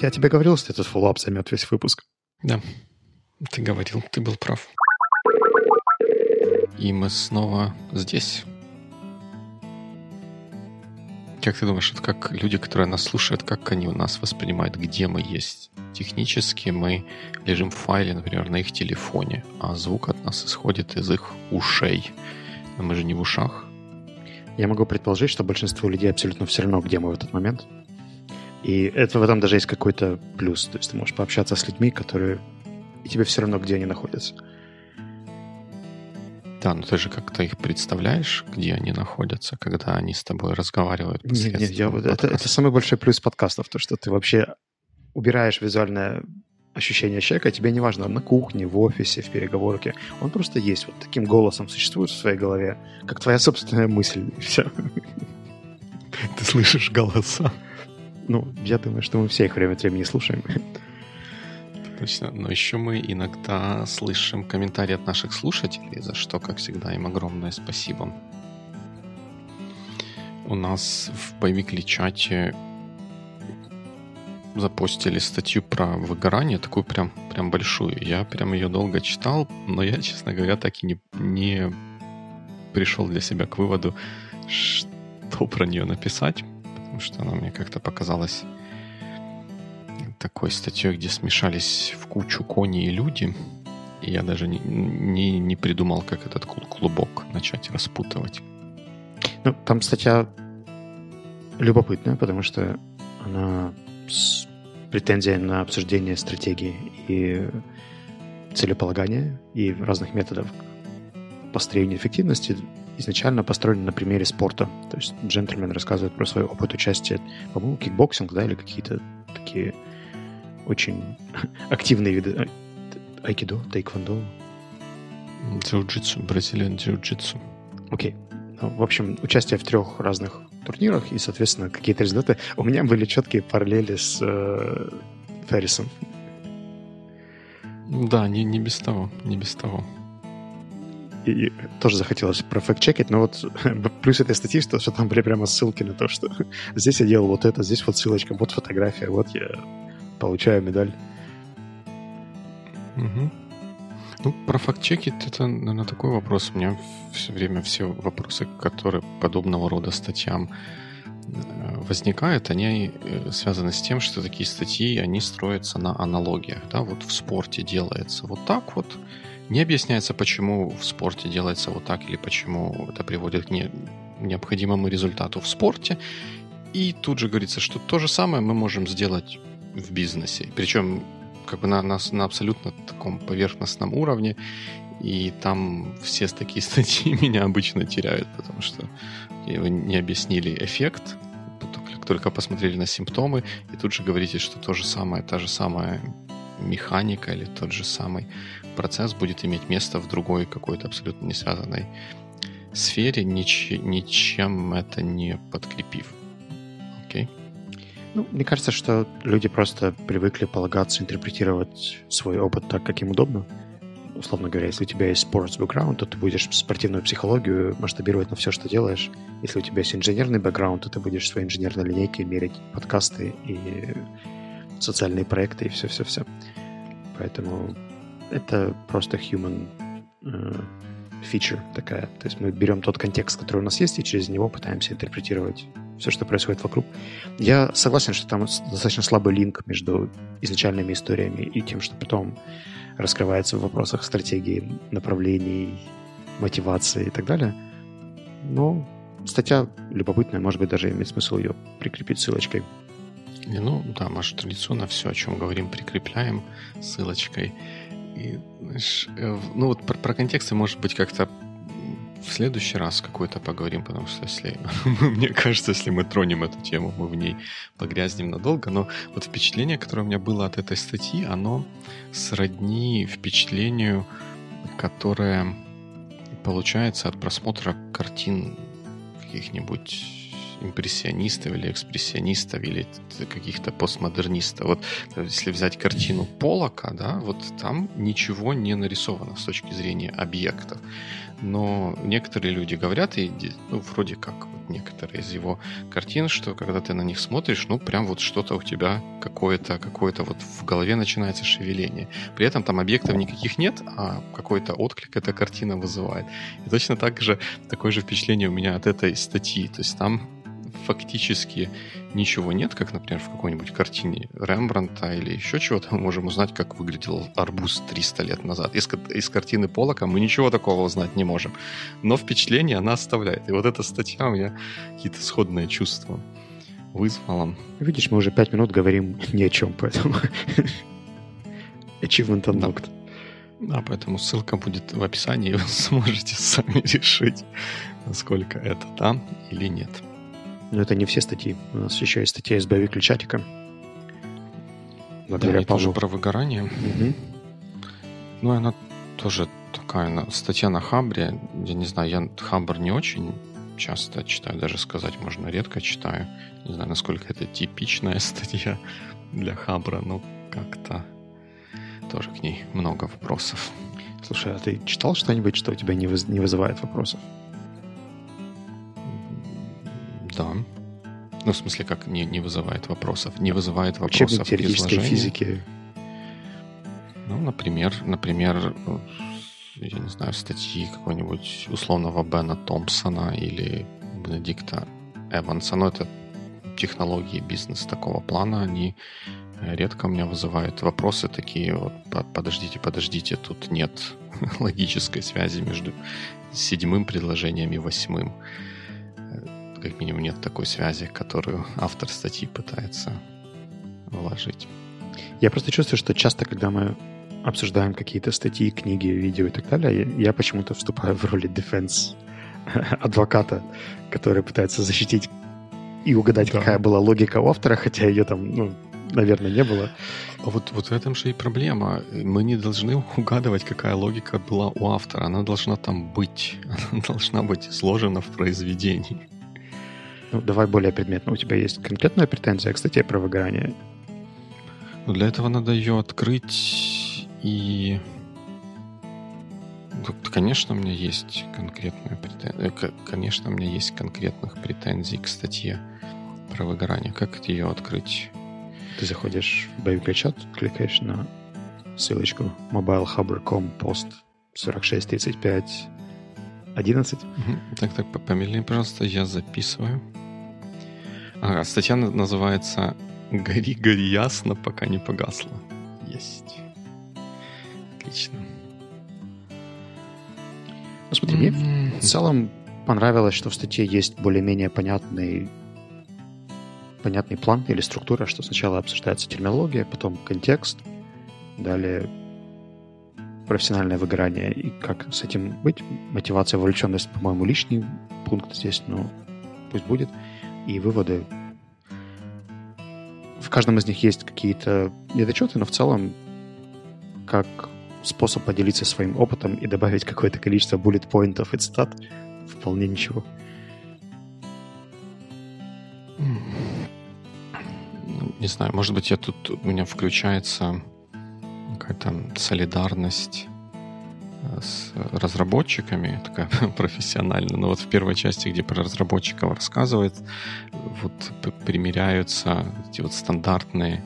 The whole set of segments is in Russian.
Я тебе говорил, что этот фоллап займет весь выпуск. Да, ты говорил, ты был прав. И мы снова здесь. Как ты думаешь, это как люди, которые нас слушают, как они у нас воспринимают, где мы есть? Технически мы лежим в файле, например, на их телефоне, а звук от нас исходит из их ушей. Но мы же не в ушах. Я могу предположить, что большинству людей абсолютно все равно, где мы в этот момент. И это в этом даже есть какой-то плюс. То есть ты можешь пообщаться с людьми, которые... И тебе все равно, где они находятся. Да, но ты же как-то их представляешь, где они находятся, когда они с тобой разговаривают. Нет, нет, я, это, это самый большой плюс подкастов, то, что ты вообще убираешь визуальное ощущение человека, тебе не важно, на кухне, в офисе, в переговорке. Он просто есть, вот таким голосом существует в своей голове, как твоя собственная мысль, и все. Ты слышишь голоса? Ну, я думаю, что мы все их время от времени слушаем. Точно. Но еще мы иногда слышим комментарии от наших слушателей, за что, как всегда, им огромное спасибо. У нас в Боевикли чате запостили статью про выгорание, такую прям, прям большую. Я прям ее долго читал, но я, честно говоря, так и не, не пришел для себя к выводу, что про нее написать, потому что она мне как-то показалась такой статьей, где смешались в кучу кони и люди. И я даже не, не, не придумал, как этот клубок начать распутывать. Ну, там статья любопытная, потому что она с претензией на обсуждение стратегии и целеполагания и разных методов построения эффективности изначально построена на примере спорта. То есть джентльмен рассказывает про свой опыт участия, по-моему, кикбоксинг, да, или какие-то такие очень активные виды а, айкидо, тайквондо. Джиу-джитсу, Brazilian jiu-jitsu. Окей. Ну, в общем, участие в трех разных турнирах и, соответственно, какие-то результаты. У меня были четкие параллели с э, Феррисом. Да, не, не без того, не без того. И тоже захотелось профект-чекать, но вот плюс этой статьи, что, что там были прямо ссылки на то, что здесь я делал вот это, здесь вот ссылочка, вот фотография, вот я получаю медаль. Угу. Ну, про факт-чеки это, наверное, такой вопрос. У меня все время все вопросы, которые подобного рода статьям э, возникают, они э, связаны с тем, что такие статьи, они строятся на аналогиях. Да? Вот в спорте делается вот так вот, не объясняется, почему в спорте делается вот так или почему это приводит к не, необходимому результату в спорте. И тут же говорится, что то же самое мы можем сделать в бизнесе. Причем как бы на, на, на абсолютно таком поверхностном уровне, и там все такие статьи меня обычно теряют, потому что вы не объяснили эффект, только посмотрели на симптомы, и тут же говорите, что то же самое, та же самая механика или тот же самый процесс будет иметь место в другой какой-то абсолютно не связанной сфере, нич, ничем это не подкрепив. Окей? Ну, мне кажется, что люди просто привыкли полагаться, интерпретировать свой опыт так, как им удобно. Условно говоря, если у тебя есть sports background, то ты будешь спортивную психологию масштабировать на все, что делаешь. Если у тебя есть инженерный бэкграунд, то ты будешь своей инженерной линейкой мерить подкасты и социальные проекты и все-все-все. Поэтому это просто human э, feature такая. То есть мы берем тот контекст, который у нас есть, и через него пытаемся интерпретировать все, что происходит вокруг. Я согласен, что там достаточно слабый линк между изначальными историями и тем, что потом раскрывается в вопросах стратегии, направлений, мотивации и так далее. Но статья любопытная, может быть, даже имеет смысл ее прикрепить ссылочкой. Ну, да, может, традиционно все, о чем говорим, прикрепляем ссылочкой. И, знаешь, э, ну вот про, про контексты, может быть, как-то в следующий раз какой-то поговорим, потому что если, мне кажется, если мы тронем эту тему, мы в ней погрязнем надолго. Но вот впечатление, которое у меня было от этой статьи, оно сродни впечатлению, которое получается от просмотра картин каких-нибудь импрессионистов или экспрессионистов или каких-то постмодернистов. Вот если взять картину Полока, да, вот там ничего не нарисовано с точки зрения объектов. но некоторые люди говорят, и ну, вроде как вот некоторые из его картин, что когда ты на них смотришь, ну, прям вот что-то у тебя какое-то, какое-то вот в голове начинается шевеление. При этом там объектов никаких нет, а какой-то отклик эта картина вызывает. И точно так же, такое же впечатление у меня от этой статьи. То есть там фактически ничего нет, как, например, в какой-нибудь картине Рембранта или еще чего-то, мы можем узнать, как выглядел арбуз 300 лет назад. Из, из картины Полока мы ничего такого узнать не можем. Но впечатление она оставляет. И вот эта статья у меня какие-то сходные чувства вызвала. Видишь, мы уже пять минут говорим ни о чем, поэтому... Achievement unlocked. Да. да, поэтому ссылка будет в описании, и вы сможете сами решить, насколько это там или нет. Но это не все статьи. У нас еще есть статья из боевик чатика. Благодаря да, Павлу. тоже про выгорание. Угу. Ну, она тоже такая статья на Хабре. Я не знаю, я Хабр не очень часто читаю, даже сказать можно, редко читаю. Не знаю, насколько это типичная статья для Хабра, но как-то тоже к ней много вопросов. Слушай, а ты читал что-нибудь, что у тебя не, выз- не вызывает вопросов? Да. Ну, в смысле, как не, не вызывает вопросов? Не вызывает вопросов Учебник теоретической физики. Ну, например, например, я не знаю, статьи какого-нибудь условного Бена Томпсона или Бенедикта Эванса. Но это технологии, бизнес такого плана, они редко у меня вызывают вопросы такие, вот, подождите, подождите, тут нет логической связи между седьмым предложением и восьмым как минимум нет такой связи, которую автор статьи пытается вложить. Я просто чувствую, что часто, когда мы обсуждаем какие-то статьи, книги, видео и так далее, я, я почему-то вступаю в роли defense адвоката, который пытается защитить и угадать, да. какая была логика у автора, хотя ее там, ну, наверное, не было. А вот, вот в этом же и проблема. Мы не должны угадывать, какая логика была у автора. Она должна там быть. Она должна быть изложена в произведении. Ну, давай более предметно. У тебя есть конкретная претензия к статье про выгорание? Ну, для этого надо ее открыть и... Конечно, у меня есть конкретная претензия. Э, конечно, у меня есть конкретных претензий к статье про выгорание. Как ее открыть? Ты заходишь в боевик чат, кликаешь на ссылочку mobilehubber.com пост 4635 11. Так, так, помедленнее, пожалуйста, я записываю. Ага, статья называется «Гори, гори ясно, пока не погасло». Есть. Отлично. Ну, смотри, mm-hmm. мне в целом понравилось, что в статье есть более-менее понятный понятный план или структура, что сначала обсуждается терминология, потом контекст, далее профессиональное выгорание и как с этим быть. Мотивация, вовлеченность, по-моему, лишний пункт здесь, но пусть будет. И выводы. В каждом из них есть какие-то недочеты, но в целом как способ поделиться своим опытом и добавить какое-то количество буллет-поинтов и цитат вполне ничего. Не знаю, может быть, я тут у меня включается какая-то солидарность с разработчиками, такая профессиональная. Но вот в первой части, где про разработчиков рассказывает, вот примеряются эти вот стандартные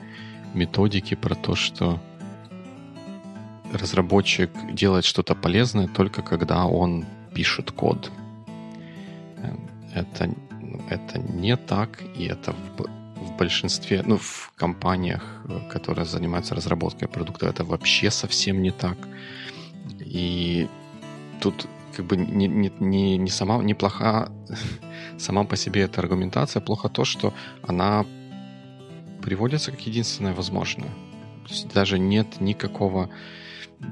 методики про то, что разработчик делает что-то полезное только когда он пишет код. Это, это не так, и это в в большинстве, ну, в компаниях, э, которые занимаются разработкой продукта, это вообще совсем не так. И тут как бы не, не, не, не сама, неплоха сама по себе эта аргументация, плохо то, что она приводится как единственное возможное. То есть даже нет никакого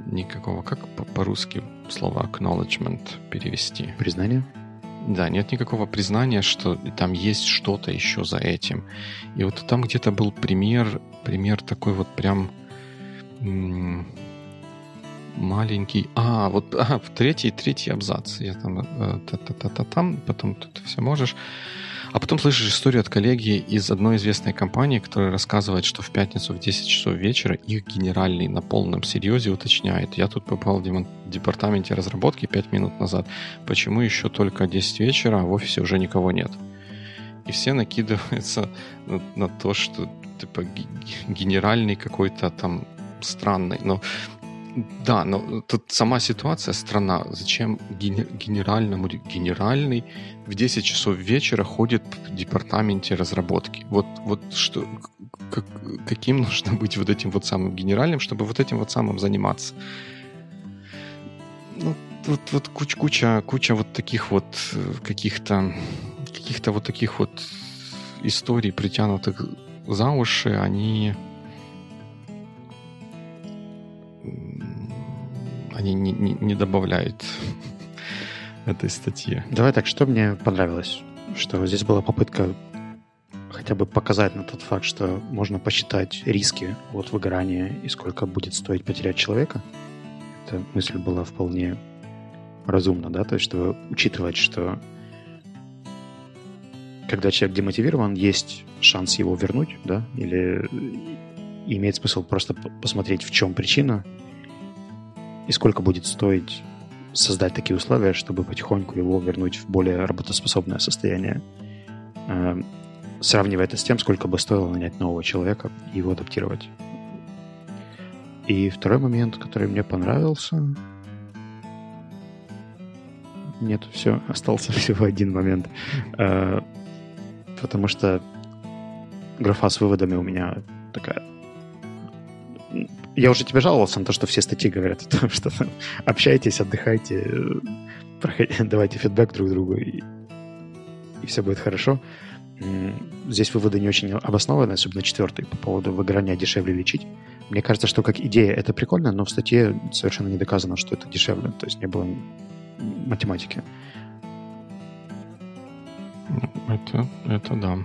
никакого, как по-русски слово acknowledgement перевести? Признание? Да, нет никакого признания, что там есть что-то еще за этим. И вот там где-то был пример, пример такой вот прям маленький. А, вот а, в третий, третий абзац. Я там э, та-та-та-та там, потом тут все можешь. А потом слышишь историю от коллеги из одной известной компании, которая рассказывает, что в пятницу в 10 часов вечера их генеральный на полном серьезе уточняет. Я тут попал в департаменте разработки 5 минут назад. Почему еще только 10 вечера, а в офисе уже никого нет? И все накидываются на, на то, что типа генеральный какой-то там странный. Но да, но тут сама ситуация страна. Зачем генеральному генеральный в 10 часов вечера ходит в департаменте разработки? Вот, вот что, как, каким нужно быть вот этим вот самым генеральным, чтобы вот этим вот самым заниматься? Ну, вот, вот куча, куча, куча вот таких вот каких-то каких-то вот таких вот историй, притянутых за уши, они они не, не, не добавляют этой статье. Давай так, что мне понравилось? Что здесь была попытка хотя бы показать на тот факт, что можно посчитать риски от выгорания и сколько будет стоить потерять человека. Эта мысль была вполне разумна, да, то есть чтобы учитывать, что когда человек демотивирован, есть шанс его вернуть, да, или имеет смысл просто посмотреть, в чем причина, и сколько будет стоить создать такие условия, чтобы потихоньку его вернуть в более работоспособное состояние, э, сравнивая это с тем, сколько бы стоило нанять нового человека и его адаптировать. И второй момент, который мне понравился... Нет, все, остался всего один момент. Э, потому что графа с выводами у меня такая я уже тебе жаловался на то, что все статьи говорят о том, что общайтесь, отдыхайте, проходите, давайте фидбэк друг другу, и, и все будет хорошо. Здесь выводы не очень обоснованы, особенно четвертый, по поводу выгорания дешевле лечить. Мне кажется, что как идея это прикольно, но в статье совершенно не доказано, что это дешевле. То есть не было математики. Это, это да.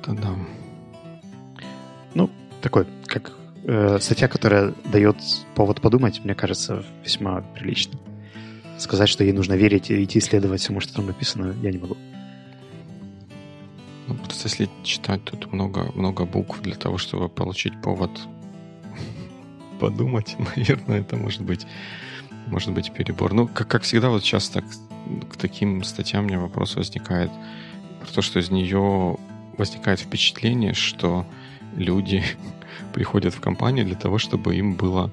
Это да. Ну, такой, как э, статья, которая дает повод подумать, мне кажется, весьма прилично. Сказать, что ей нужно верить и идти исследовать всему, что там написано, я не могу. Ну, просто если читать тут много, много букв для того, чтобы получить повод подумать, наверное, это может быть, может быть перебор. Ну, как, как всегда, вот часто к, к таким статьям меня вопрос возникает про то, что из нее возникает впечатление, что люди приходят в компанию для того, чтобы им было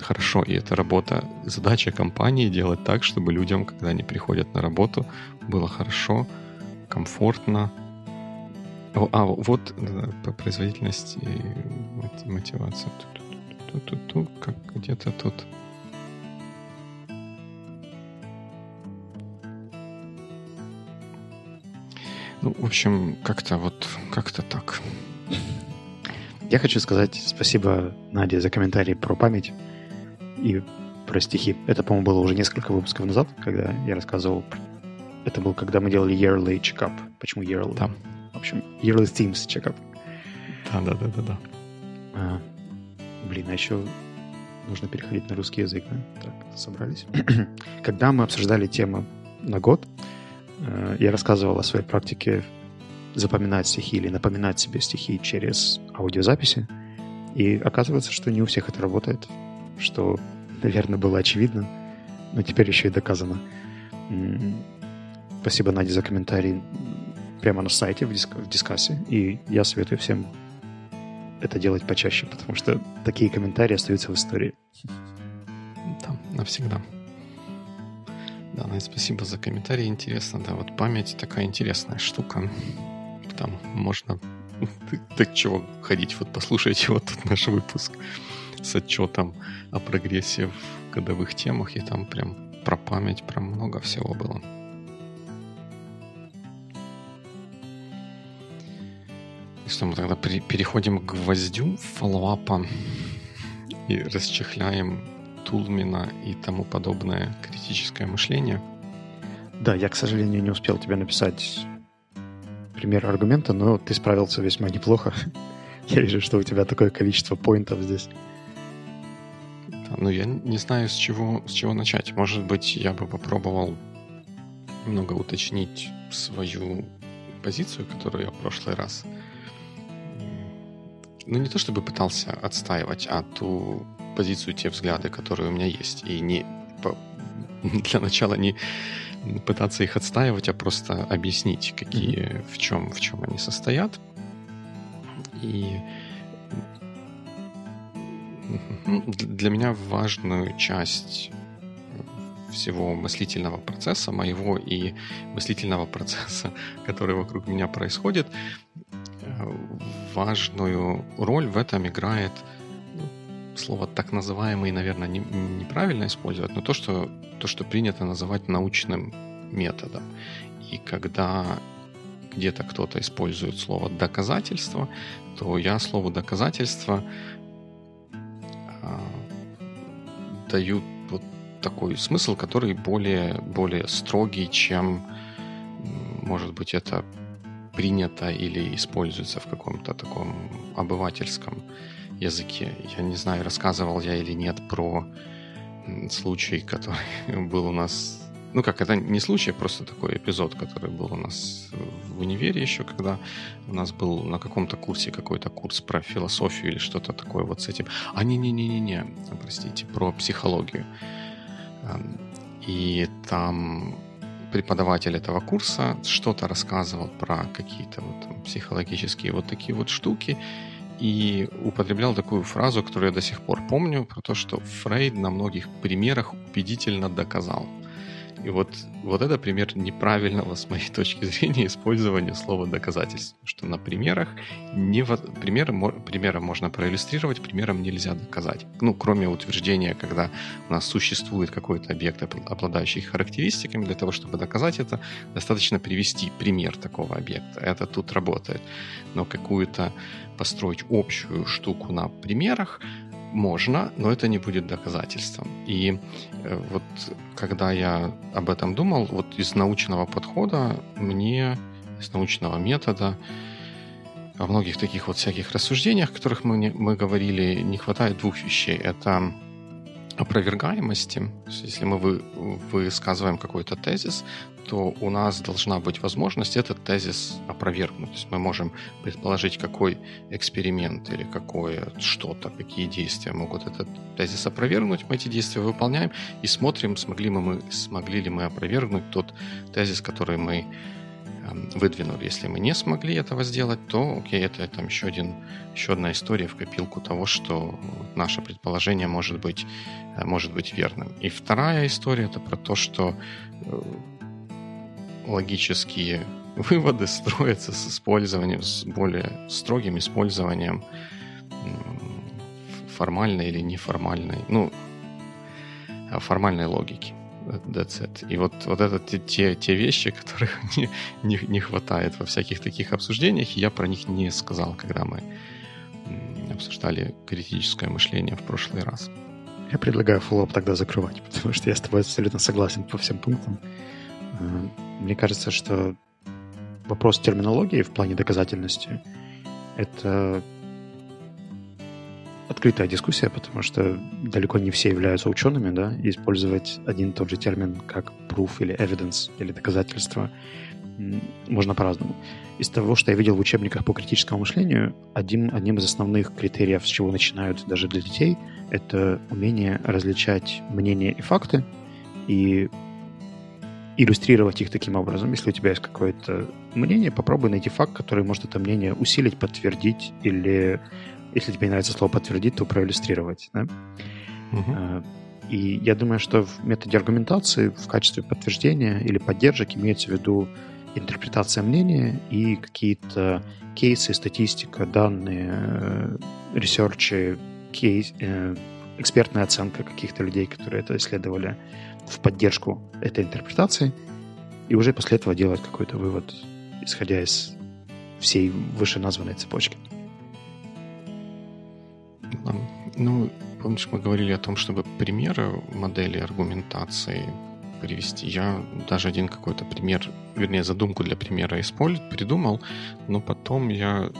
хорошо. И это работа, задача компании делать так, чтобы людям, когда они приходят на работу, было хорошо, комфортно. А вот по производительности и мотивация. Тут, тут, тут, как где-то тут. Ну, в общем, как-то вот, как-то так. Я хочу сказать спасибо Наде за комментарий про память и про стихи. Это, по-моему, было уже несколько выпусков назад, когда я рассказывал. Это был, когда мы делали yearly checkup. Почему yearly? Да. В общем, yearly themes checkup. Да, да, да, да, да. А, блин, а еще нужно переходить на русский язык. Да? Так, собрались. когда мы обсуждали тему на год, э, я рассказывал о своей практике запоминать стихи или напоминать себе стихи через аудиозаписи. И оказывается, что не у всех это работает, что, наверное, было очевидно, но теперь еще и доказано. Спасибо, Надя, за комментарий прямо на сайте в, диск в дискассе. И я советую всем это делать почаще, потому что такие комментарии остаются в истории. Да, навсегда. Да, Надя, спасибо за комментарий. Интересно, да, вот память такая интересная штука там можно... Так чего ходить, вот послушайте вот тут наш выпуск с отчетом о прогрессе в годовых темах, и там прям про память, про много всего было. И что, мы тогда переходим к гвоздю фоллоуапа и расчехляем Тулмина и тому подобное критическое мышление. Да, я, к сожалению, не успел тебе написать пример аргумента, но ты справился весьма неплохо. Я вижу, что у тебя такое количество поинтов здесь. Ну, я не знаю, с чего, с чего начать. Может быть, я бы попробовал немного уточнить свою позицию, которую я в прошлый раз ну не то чтобы пытался отстаивать, а ту позицию, те взгляды, которые у меня есть. И не для начала не пытаться их отстаивать, а просто объяснить, какие, mm-hmm. в чем, в чем они состоят. И для меня важную часть всего мыслительного процесса, моего и мыслительного процесса, который вокруг меня происходит, э, важную роль в этом играет слово так называемый, наверное, не, неправильно использовать, но то что, то, что принято называть научным методом. И когда где-то кто-то использует слово доказательство, то я слову доказательство э, даю вот такой смысл, который более, более строгий, чем, может быть, это принято или используется в каком-то таком обывательском языке. Я не знаю, рассказывал я или нет про случай, который был у нас... Ну как, это не случай, а просто такой эпизод, который был у нас в универе еще, когда у нас был на каком-то курсе какой-то курс про философию или что-то такое вот с этим. А не-не-не-не-не, простите, про психологию. Эм, и там преподаватель этого курса что-то рассказывал про какие-то вот психологические вот такие вот штуки и употреблял такую фразу, которую я до сих пор помню, про то, что Фрейд на многих примерах убедительно доказал – и вот, вот это пример неправильного, с моей точки зрения, использования слова доказательств. Что на примерах не, примеры, примером можно проиллюстрировать, примером нельзя доказать. Ну, кроме утверждения, когда у нас существует какой-то объект, обладающий характеристиками, для того, чтобы доказать это, достаточно привести пример такого объекта. Это тут работает. Но какую-то построить общую штуку на примерах, можно, но это не будет доказательством. И э, вот когда я об этом думал, вот из научного подхода мне, из научного метода, во многих таких вот всяких рассуждениях, о которых мы, мы говорили, не хватает двух вещей. Это опровергаемости. Есть, если мы вы, высказываем какой-то тезис, то у нас должна быть возможность этот тезис опровергнуть. То есть мы можем предположить, какой эксперимент или какое что-то, какие действия могут этот тезис опровергнуть. Мы эти действия выполняем и смотрим, смогли, мы, смогли ли мы опровергнуть тот тезис, который мы эм, выдвинули. Если мы не смогли этого сделать, то окей, это там еще, один, еще одна история в копилку того, что наше предположение может быть, э, может быть верным. И вторая история это про то, что э, логические выводы строятся с использованием, с более строгим использованием формальной или неформальной, ну, а, формальной логики. That's it. И вот, вот это те, те вещи, которых не, не, не хватает во всяких таких обсуждениях, я про них не сказал, когда мы обсуждали критическое мышление в прошлый раз. Я предлагаю фоллоуп тогда закрывать, потому что я с тобой абсолютно согласен по всем пунктам. Мне кажется, что вопрос терминологии в плане доказательности — это открытая дискуссия, потому что далеко не все являются учеными, да, и использовать один и тот же термин как proof или evidence или доказательство можно по-разному. Из того, что я видел в учебниках по критическому мышлению, один, одним из основных критериев, с чего начинают даже для детей, это умение различать мнения и факты и иллюстрировать их таким образом. Если у тебя есть какое-то мнение, попробуй найти факт, который может это мнение усилить, подтвердить, или, если тебе нравится слово подтвердить, то проиллюстрировать. Да? Угу. И я думаю, что в методе аргументации в качестве подтверждения или поддержек имеется в виду интерпретация мнения и какие-то кейсы, статистика, данные, э, ресерчи, кейс, э, экспертная оценка каких-то людей, которые это исследовали в поддержку этой интерпретации, и уже после этого делать какой-то вывод, исходя из всей вышеназванной цепочки. Ну, помнишь, мы говорили о том, чтобы примеры модели аргументации привести. Я даже один какой-то пример, вернее, задумку для примера использовал, придумал, но потом я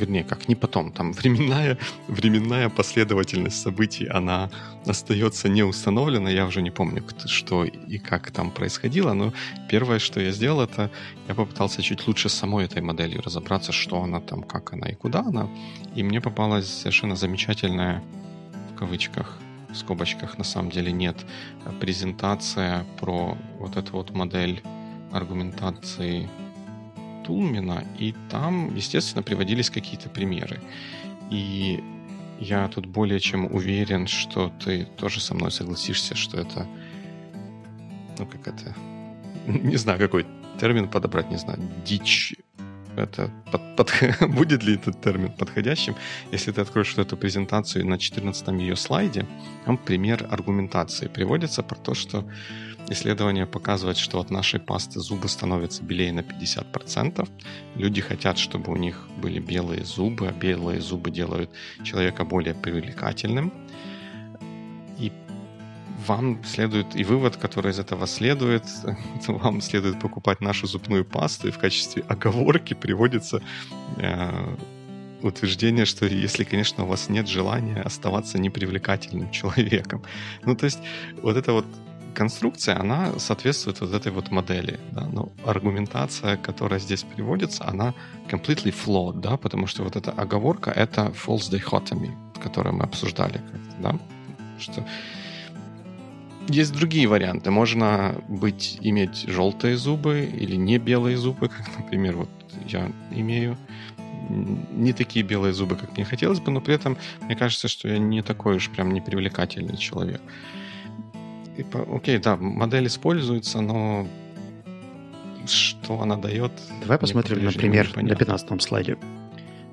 вернее, как не потом, там временная, временная последовательность событий, она остается не установлена, я уже не помню, что и как там происходило, но первое, что я сделал, это я попытался чуть лучше с самой этой моделью разобраться, что она там, как она и куда она, и мне попалась совершенно замечательная, в кавычках, в скобочках на самом деле нет, презентация про вот эту вот модель аргументации Тулмина, и там, естественно, приводились какие-то примеры. И я тут более чем уверен, что ты тоже со мной согласишься, что это, ну как это, не знаю, какой термин подобрать, не знаю, дичь. Это под, под, будет ли этот термин подходящим? Если ты откроешь эту презентацию на 14 ее слайде, там пример аргументации приводится про то, что Исследование показывает, что от нашей пасты зубы становятся белее на 50%. Люди хотят, чтобы у них были белые зубы, а белые зубы делают человека более привлекательным. Вам следует, и вывод, который из этого следует, вам следует покупать нашу зубную пасту, и в качестве оговорки приводится э, утверждение, что если, конечно, у вас нет желания оставаться непривлекательным человеком. Ну, то есть вот это вот конструкция, она соответствует вот этой вот модели. Да? Но аргументация, которая здесь приводится, она completely flawed, да? потому что вот эта оговорка — это false dichotomy, которую мы обсуждали. Да? Что есть другие варианты. Можно быть, иметь желтые зубы или не белые зубы, как, например, вот я имею не такие белые зубы, как мне хотелось бы, но при этом мне кажется, что я не такой уж прям непривлекательный человек типа, окей, да, модель используется, но что она дает? Давай посмотрим, например, на 15 слайде.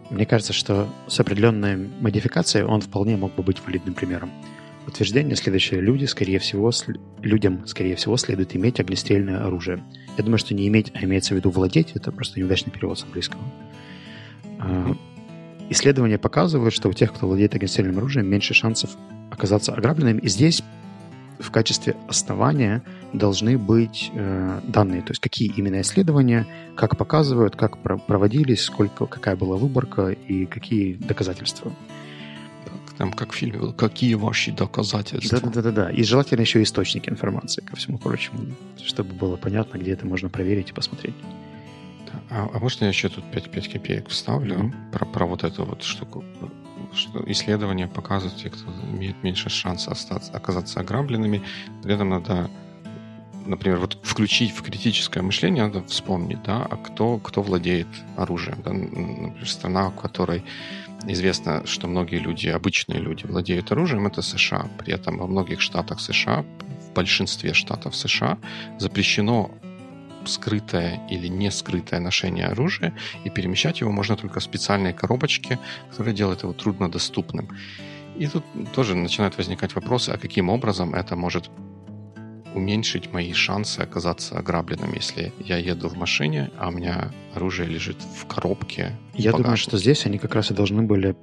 Мне кажется, что с определенной модификацией он вполне мог бы быть валидным примером. Утверждение следующее. Люди, скорее всего, людям, скорее всего, следует иметь огнестрельное оружие. Я думаю, что не иметь, а имеется в виду владеть, это просто неудачный перевод с английского. Mm-hmm. Исследования показывают, что у тех, кто владеет огнестрельным оружием, меньше шансов оказаться ограбленными. И здесь в качестве основания должны быть э, данные, то есть какие именно исследования, как показывают, как про- проводились, сколько, какая была выборка и какие доказательства. Там как в фильме, какие ваши доказательства. Да-да-да. И желательно еще источники информации, ко всему прочему, чтобы было понятно, где это можно проверить и посмотреть. А, а можно я еще тут 5, 5 копеек вставлю mm-hmm. про, про вот эту вот штуку? что исследования показывают, те, кто имеет меньше шанса остаться, оказаться ограбленными, при этом надо например, вот включить в критическое мышление, надо вспомнить, да, а кто, кто владеет оружием. Да? Например, страна, в которой известно, что многие люди, обычные люди, владеют оружием, это США. При этом во многих штатах США, в большинстве штатов США запрещено скрытое или не скрытое ношение оружия, и перемещать его можно только в специальной коробочке, которая делает его труднодоступным. И тут тоже начинают возникать вопросы, а каким образом это может уменьшить мои шансы оказаться ограбленным, если я еду в машине, а у меня оружие лежит в коробке. Я думаю, что здесь они как раз и должны были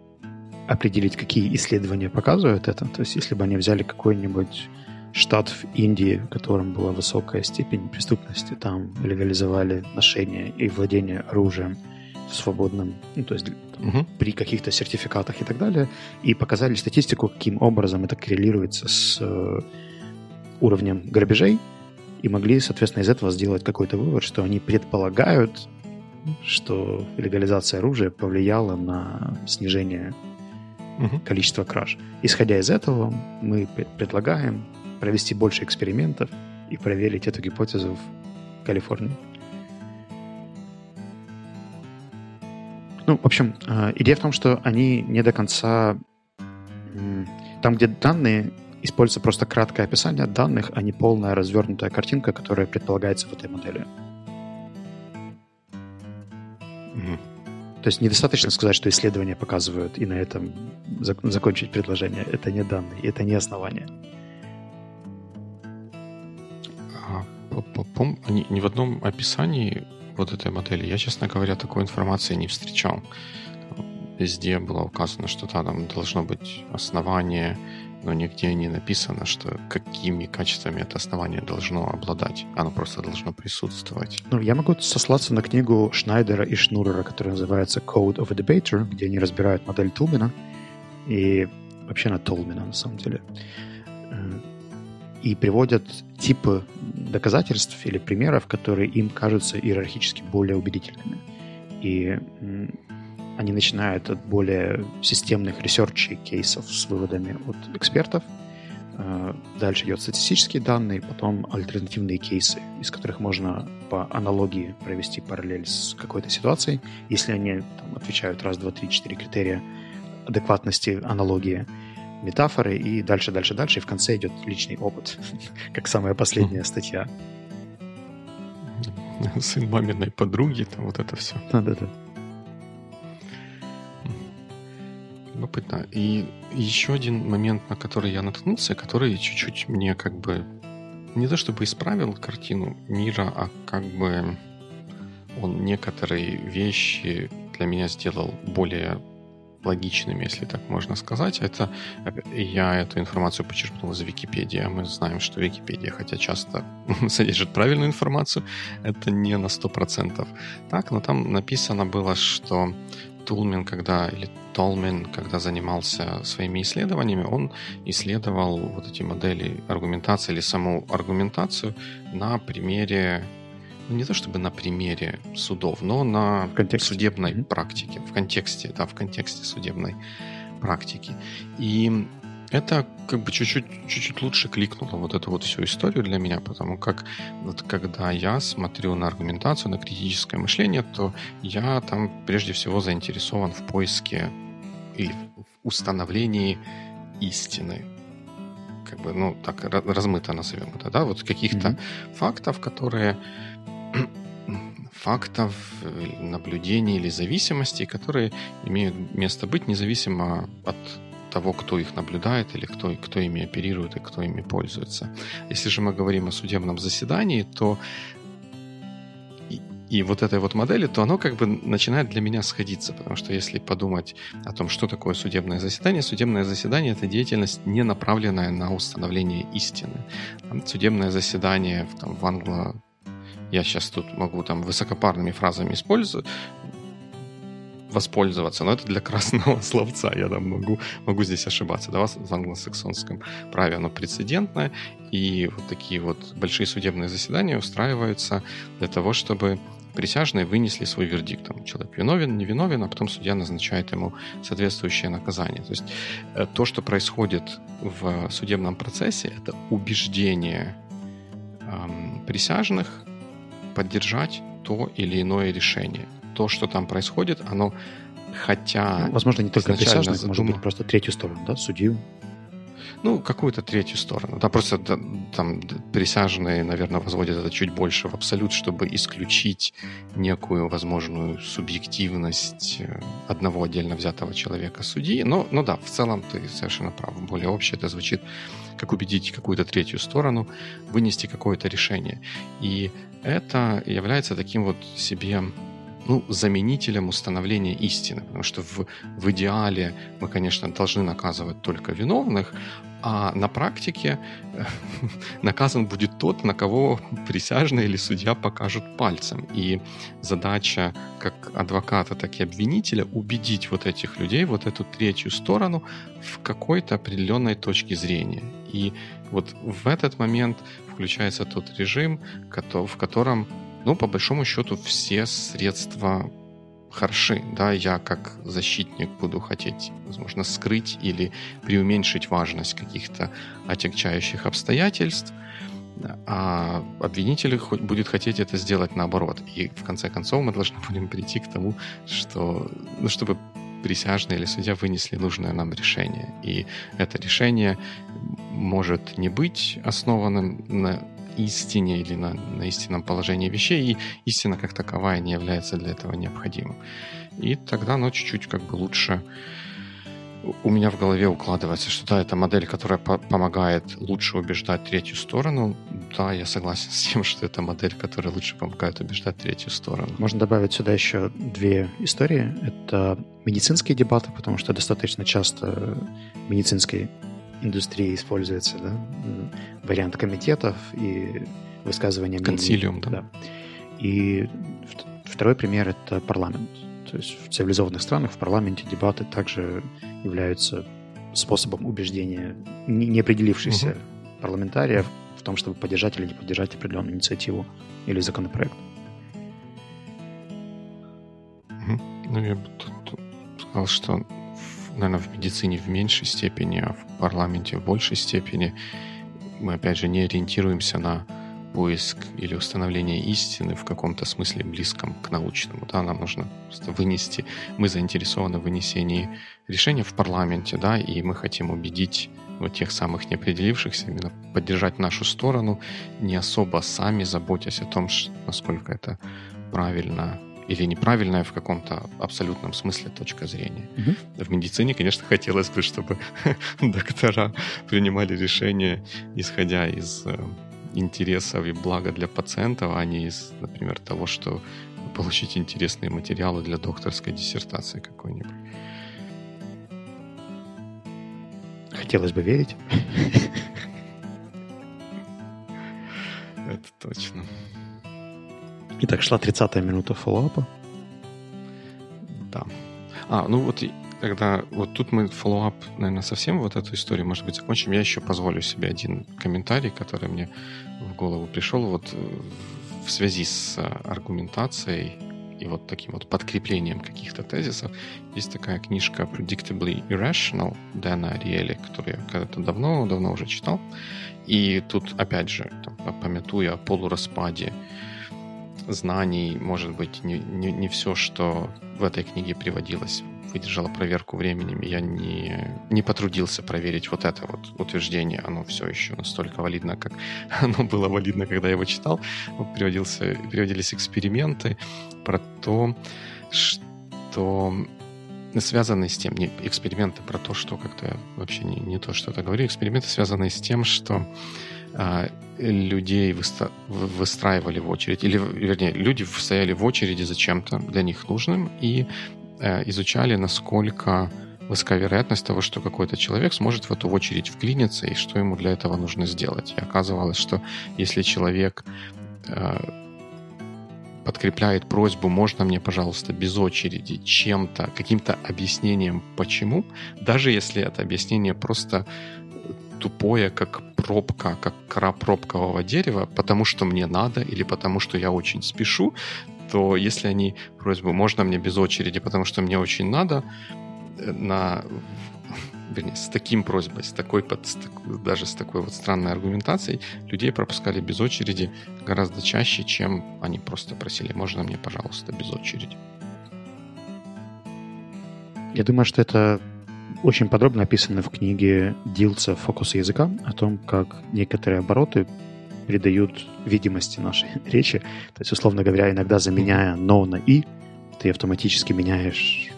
определить, какие исследования показывают это. То есть, если бы они взяли какой-нибудь штат в Индии, в котором была высокая степень преступности, там легализовали ношение и владение оружием в свободном, ну, то есть там, угу. при каких-то сертификатах и так далее, и показали статистику, каким образом это коррелируется с э, уровнем грабежей, и могли, соответственно, из этого сделать какой-то вывод, что они предполагают, что легализация оружия повлияла на снижение угу. количества краж. Исходя из этого, мы предлагаем провести больше экспериментов и проверить эту гипотезу в Калифорнии. Ну, в общем, э, идея в том, что они не до конца... Там, где данные, используется просто краткое описание данных, а не полная развернутая картинка, которая предполагается в этой модели. Mm. То есть недостаточно сказать, что исследования показывают, и на этом закончить предложение. Это не данные, это не основание. ни, ни в одном описании вот этой модели я, честно говоря, такой информации не встречал. везде было указано, что там должно быть основание, но нигде не написано, что какими качествами это основание должно обладать. Оно просто должно присутствовать. Ну, я могу сослаться на книгу Шнайдера и Шнурера, которая называется Code of a Debater, где они разбирают модель Тулмина и вообще на Толмина, на самом деле. Э, и приводят типы доказательств или примеров, которые им кажутся иерархически более убедительными. И они начинают от более системных research ей кейсов с выводами от экспертов. Э, дальше идет статистические данные, потом альтернативные кейсы, из которых можно по аналогии провести параллель с какой-то ситуацией, если они там, отвечают раз, два, три, четыре критерия адекватности аналогии, метафоры и дальше, дальше, дальше, и в конце идет личный опыт, как самая последняя статья. Сын маминой подруги, там вот это все. Да-да-да. Любопытно. И еще один момент, на который я наткнулся, который чуть-чуть мне как бы не то чтобы исправил картину мира, а как бы он некоторые вещи для меня сделал более логичными, если так можно сказать. Это я эту информацию почерпнул из Википедии. А мы знаем, что Википедия, хотя часто содержит правильную информацию, это не на 100%. Так, но там написано было, что Тулмин, когда, или Толмин, когда занимался своими исследованиями, он исследовал вот эти модели аргументации или саму аргументацию на примере ну, не то чтобы на примере судов, но на судебной mm-hmm. практике, в контексте, да, в контексте судебной практики. И это как бы чуть-чуть, чуть-чуть лучше кликнуло вот эту вот всю историю для меня, потому как вот когда я смотрю на аргументацию, на критическое мышление, то я там прежде всего заинтересован в поиске или в установлении истины, как бы, ну, так размыто назовем это, да, вот каких-то mm-hmm. фактов, которые фактов, э, наблюдений или зависимостей, которые имеют место быть независимо от того, кто их наблюдает или кто, кто ими оперирует и кто ими пользуется. Если же мы говорим о судебном заседании, то и, вот этой вот модели, то оно как бы начинает для меня сходиться, потому что если подумать о том, что такое судебное заседание, судебное заседание — это деятельность, не направленная на установление истины. Судебное заседание там, в англо я сейчас тут могу там высокопарными фразами использовать, воспользоваться, но это для красного словца, я там могу, могу здесь ошибаться. Да, в англосаксонском праве оно прецедентное, и вот такие вот большие судебные заседания устраиваются для того, чтобы присяжные вынесли свой вердикт. Там, человек виновен, не виновен, а потом судья назначает ему соответствующее наказание. То есть э, то, что происходит в судебном процессе, это убеждение эм, присяжных поддержать то или иное решение. То, что там происходит, оно хотя... Ну, возможно, не только присяжных, задум... может быть, просто третью сторону, да, судью? Ну, какую-то третью сторону. Да, просто да, там присяжные, наверное, возводят это чуть больше в абсолют, чтобы исключить некую возможную субъективность э, одного отдельно взятого человека судьи. Но, ну да, в целом ты совершенно прав. Более общее это звучит как убедить какую-то третью сторону вынести какое-то решение. И это является таким вот себе ну, заменителем установления истины. Потому что в, в идеале мы, конечно, должны наказывать только виновных, а на практике э, наказан будет тот, на кого присяжный или судья покажут пальцем. И задача как адвоката, так и обвинителя убедить вот этих людей, вот эту третью сторону в какой-то определенной точке зрения. И вот в этот момент включается тот режим, в котором, ну, по большому счету, все средства хороши. Да, я как защитник буду хотеть, возможно, скрыть или преуменьшить важность каких-то отягчающих обстоятельств, а обвинитель будет хотеть это сделать наоборот. И в конце концов мы должны будем прийти к тому, что, ну, чтобы присяжные или судья вынесли нужное нам решение. И это решение может не быть основанным на истине или на, на истинном положении вещей, и истина как таковая не является для этого необходимым. И тогда оно чуть-чуть как бы лучше у меня в голове укладывается, что да, это модель, которая по помогает лучше убеждать третью сторону. Да, я согласен с тем, что это модель, которая лучше помогает убеждать третью сторону. Можно добавить сюда еще две истории. Это медицинские дебаты, потому что достаточно часто в медицинской индустрии используется да, вариант комитетов и высказывания мнений. Консилиум, да. да. И второй пример — это парламент. То есть в цивилизованных странах в парламенте дебаты также являются способом убеждения неопределившихся угу. парламентариев в том, чтобы поддержать или не поддержать определенную инициативу или законопроект. Ну, я бы тут сказал, что, наверное, в медицине в меньшей степени, а в парламенте в большей степени мы, опять же, не ориентируемся на поиск или установление истины в каком-то смысле близком к научному. Да, нам нужно просто вынести, мы заинтересованы в вынесении решения в парламенте, да, и мы хотим убедить вот тех самых неопределившихся, именно поддержать нашу сторону, не особо сами заботясь о том, насколько это правильно или неправильная в каком-то абсолютном смысле точка зрения. Угу. В медицине, конечно, хотелось бы, чтобы доктора принимали решения, исходя из э, интересов и блага для пациентов, а не из, например, того, что получить интересные материалы для докторской диссертации какой-нибудь. Хотелось бы верить. Это точно. Итак, шла 30-я минута фоллоуапа. Да. А, ну вот когда вот тут мы follow-up, наверное, совсем вот эту историю, может быть, закончим. Я еще позволю себе один комментарий, который мне в голову пришел вот э, в связи с э, аргументацией и вот таким вот подкреплением каких-то тезисов. Есть такая книжка Predictably Irrational Дэна Ариэли, которую я когда-то давно-давно уже читал. И тут, опять же, там, памятуя о полураспаде знаний, может быть, не, не, не все, что в этой книге приводилось выдержала проверку временем, я не, не потрудился проверить вот это вот утверждение. Оно все еще настолько валидно, как оно было валидно, когда я его читал. Вот приводился, приводились эксперименты про то, что связанные с тем, не эксперименты про то, что как-то вообще не, не то, что это говорю, эксперименты связанные с тем, что людей выста- выстраивали в очередь, или, вернее, люди стояли в очереди за чем-то для них нужным, и Э, изучали, насколько высока вероятность того, что какой-то человек сможет в эту очередь вклиниться и что ему для этого нужно сделать. И оказывалось, что если человек э, подкрепляет просьбу, можно мне, пожалуйста, без очереди, чем-то, каким-то объяснением, почему, даже если это объяснение просто тупое, как пробка, как кора пробкового дерева, потому что мне надо или потому что я очень спешу, то если они просьбу «можно мне без очереди, потому что мне очень надо», э, на вернее, с таким просьбой, с такой, под, с так, даже с такой вот странной аргументацией, людей пропускали без очереди гораздо чаще, чем они просто просили «можно мне, пожалуйста, без очереди». Я думаю, что это очень подробно описано в книге Дилца «Фокус языка» о том, как некоторые обороты придают видимости нашей речи. То есть, условно говоря, иногда заменяя «но» на «и», ты автоматически меняешь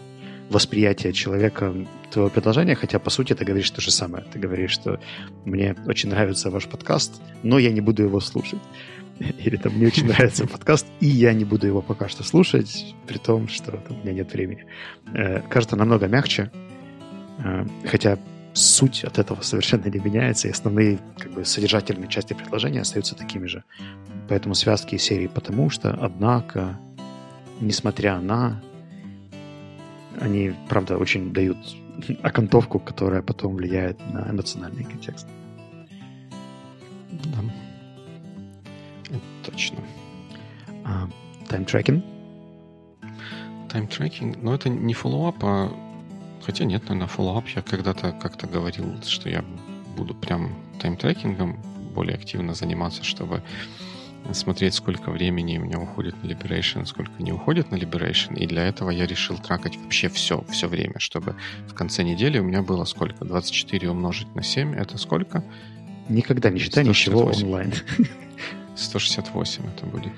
восприятие человека твоего предложения, хотя, по сути, ты говоришь то же самое. Ты говоришь, что мне очень нравится ваш подкаст, но я не буду его слушать. Или там, мне очень нравится подкаст, и я не буду его пока что слушать, при том, что там, у меня нет времени. Э, кажется намного мягче, хотя суть от этого совершенно не меняется, и основные как бы, содержательные части предложения остаются такими же. Поэтому связки из серии «потому что», «однако», «несмотря на», они, правда, очень дают окантовку, которая потом влияет на эмоциональный контекст. Да. Точно. Time tracking? Time tracking, но это не follow-up, а Хотя нет, наверное, follow-up я когда-то как-то говорил, что я буду прям time tracking ом более активно заниматься, чтобы смотреть, сколько времени у меня уходит на Liberation, сколько не уходит на Liberation. И для этого я решил тракать вообще все, все время, чтобы в конце недели у меня было сколько? 24 умножить на 7, это сколько? Никогда не считай ничего онлайн. 168 это будет.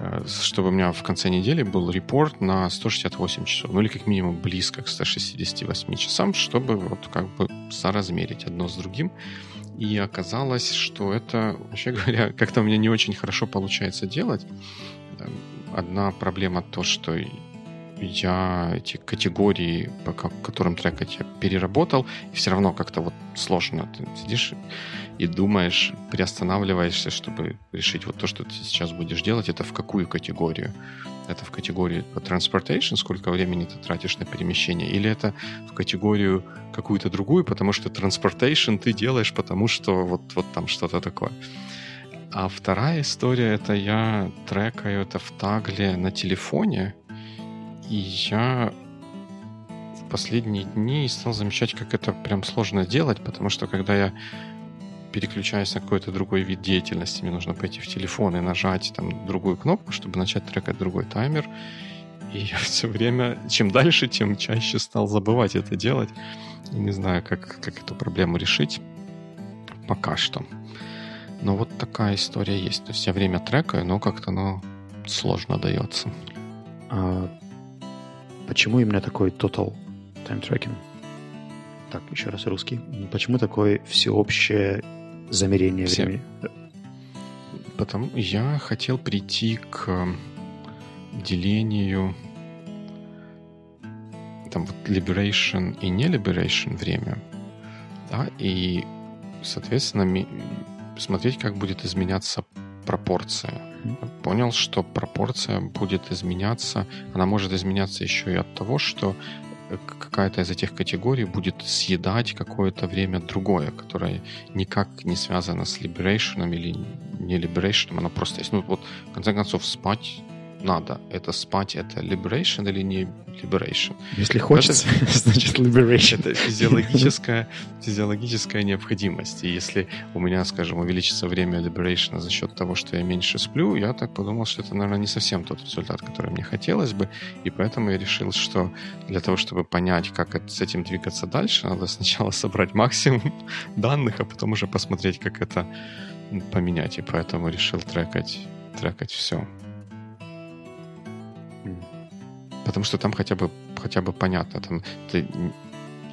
Э, чтобы у меня в конце недели был репорт на 168 часов. Ну или как минимум близко к 168 часам, чтобы вот как бы соразмерить одно с другим. И оказалось, что это, вообще говоря, как-то у меня не очень хорошо получается делать. Эм, одна проблема то, что я эти категории, по которым трекать, я переработал, и все равно как-то вот сложно. Ты сидишь и думаешь, приостанавливаешься, чтобы решить вот то, что ты сейчас будешь делать, это в какую категорию. Это в категорию transportation, сколько времени ты тратишь на перемещение, или это в категорию какую-то другую, потому что transportation ты делаешь, потому что вот, вот там что-то такое. А вторая история, это я трекаю это в тагле на телефоне, и я в последние дни стал замечать, как это прям сложно делать, потому что когда я переключаюсь на какой-то другой вид деятельности, мне нужно пойти в телефон и нажать там другую кнопку, чтобы начать трекать другой таймер. И я все время, чем дальше, тем чаще стал забывать это делать. И не знаю, как, как эту проблему решить. Пока что. Но вот такая история есть. То есть я время трекаю, но как-то оно сложно дается. А Почему именно такой total time tracking? Так, еще раз русский. Почему такое всеобщее замерение Все. времени? Потому я хотел прийти к делению там вот liberation и не liberation время, да, и, соответственно, смотреть, как будет изменяться пропорция понял, что пропорция будет изменяться. Она может изменяться еще и от того, что какая-то из этих категорий будет съедать какое-то время другое, которое никак не связано с liberation или не liberation, оно просто есть. Ну вот, в конце концов, спать надо. Это спать, это liberation или не liberation? Если хочется, это, значит liberation. Это физиологическая, физиологическая необходимость. И если у меня, скажем, увеличится время liberation за счет того, что я меньше сплю, я так подумал, что это, наверное, не совсем тот результат, который мне хотелось бы. И поэтому я решил, что для того, чтобы понять, как с этим двигаться дальше, надо сначала собрать максимум данных, а потом уже посмотреть, как это поменять. И поэтому решил трекать, трекать все. Потому что там хотя бы, хотя бы понятно, там ты,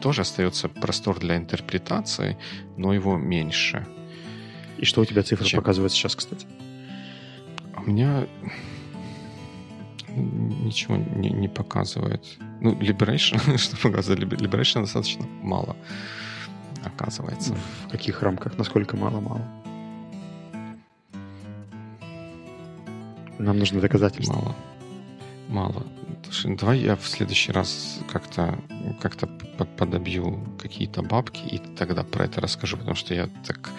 тоже остается простор для интерпретации, но его меньше. И что у тебя цифры чем... показывают сейчас, кстати? У меня ничего не, не показывает. Ну, Liberation, что показывает? Liberation достаточно мало, оказывается. В каких рамках? Насколько мало-мало? Нам нужно доказательства. Мало. Мало. Слушай, давай я в следующий раз как-то как подобью какие-то бабки и тогда про это расскажу, потому что я так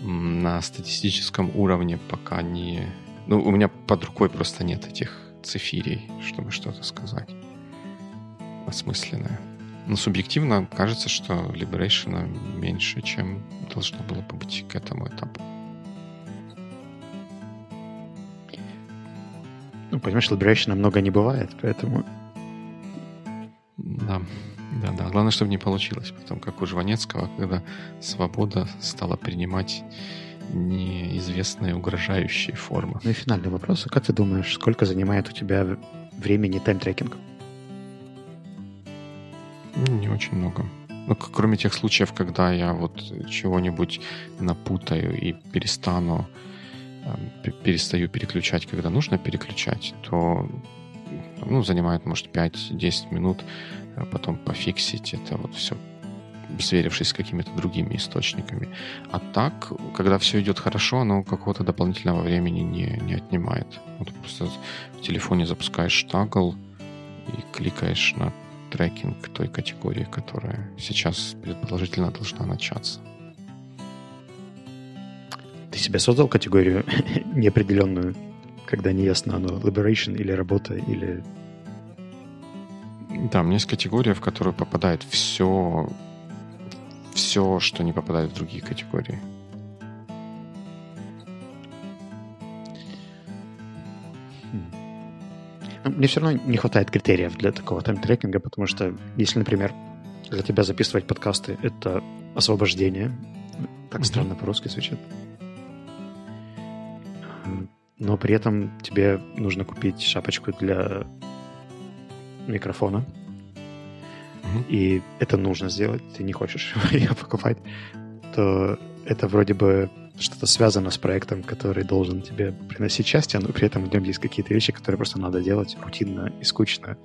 на статистическом уровне пока не... Ну, у меня под рукой просто нет этих цифирей, чтобы что-то сказать осмысленное. Но субъективно кажется, что Liberation меньше, чем должно было бы быть к этому этапу. Ну, понимаешь, Liberation много не бывает, поэтому... Да, да, да. Главное, чтобы не получилось. Потом, как у Жванецкого, когда свобода стала принимать неизвестные угрожающие формы. Ну и финальный вопрос. Как ты думаешь, сколько занимает у тебя времени time tracking? Не очень много. Ну, кроме тех случаев, когда я вот чего-нибудь напутаю и перестану перестаю переключать, когда нужно переключать, то ну, занимает, может, 5-10 минут, а потом пофиксить это вот все сверившись с какими-то другими источниками. А так, когда все идет хорошо, оно какого-то дополнительного времени не, не отнимает. Вот просто в телефоне запускаешь тагл и кликаешь на трекинг той категории, которая сейчас предположительно должна начаться. Ты себе создал категорию неопределенную, когда не ясно оно liberation или работа, или... Да, у меня есть категория, в которую попадает все, все, что не попадает в другие категории. Ну, мне все равно не хватает критериев для такого тайм-трекинга, потому что если, например, для тебя записывать подкасты — это освобождение, так mm-hmm. странно по-русски звучит, но при этом тебе нужно купить шапочку для микрофона, и это нужно сделать, ты не хочешь ее покупать, то это вроде бы что-то связано с проектом, который должен тебе приносить счастье, но при этом в нем есть какие-то вещи, которые просто надо делать рутинно и скучно,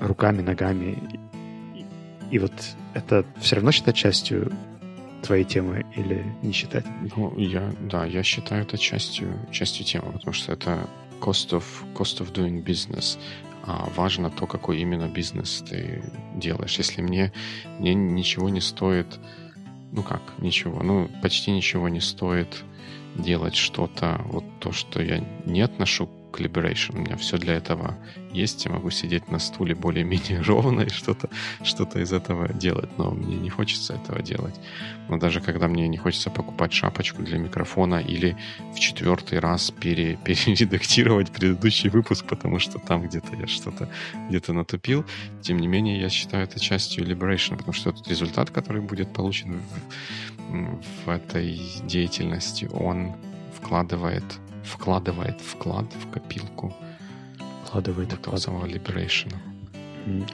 руками, ногами. И, и вот это все равно считать частью твоей темы или не считать? Ну, я, да, я считаю это частью, частью темы, потому что это cost of, cost of doing business. А важно то, какой именно бизнес ты делаешь. Если мне, мне ничего не стоит ну как, ничего, ну почти ничего не стоит делать что-то, вот то, что я не отношу к Liberation. У меня все для этого есть. Я могу сидеть на стуле более-менее ровно и что-то что из этого делать. Но мне не хочется этого делать. Но даже когда мне не хочется покупать шапочку для микрофона или в четвертый раз пере, перередактировать предыдущий выпуск, потому что там где-то я что-то где-то натупил, тем не менее я считаю это частью Liberation, потому что этот результат, который будет получен в, в этой деятельности, он вкладывает вкладывает вклад в копилку вкладывает этого самого Liberation.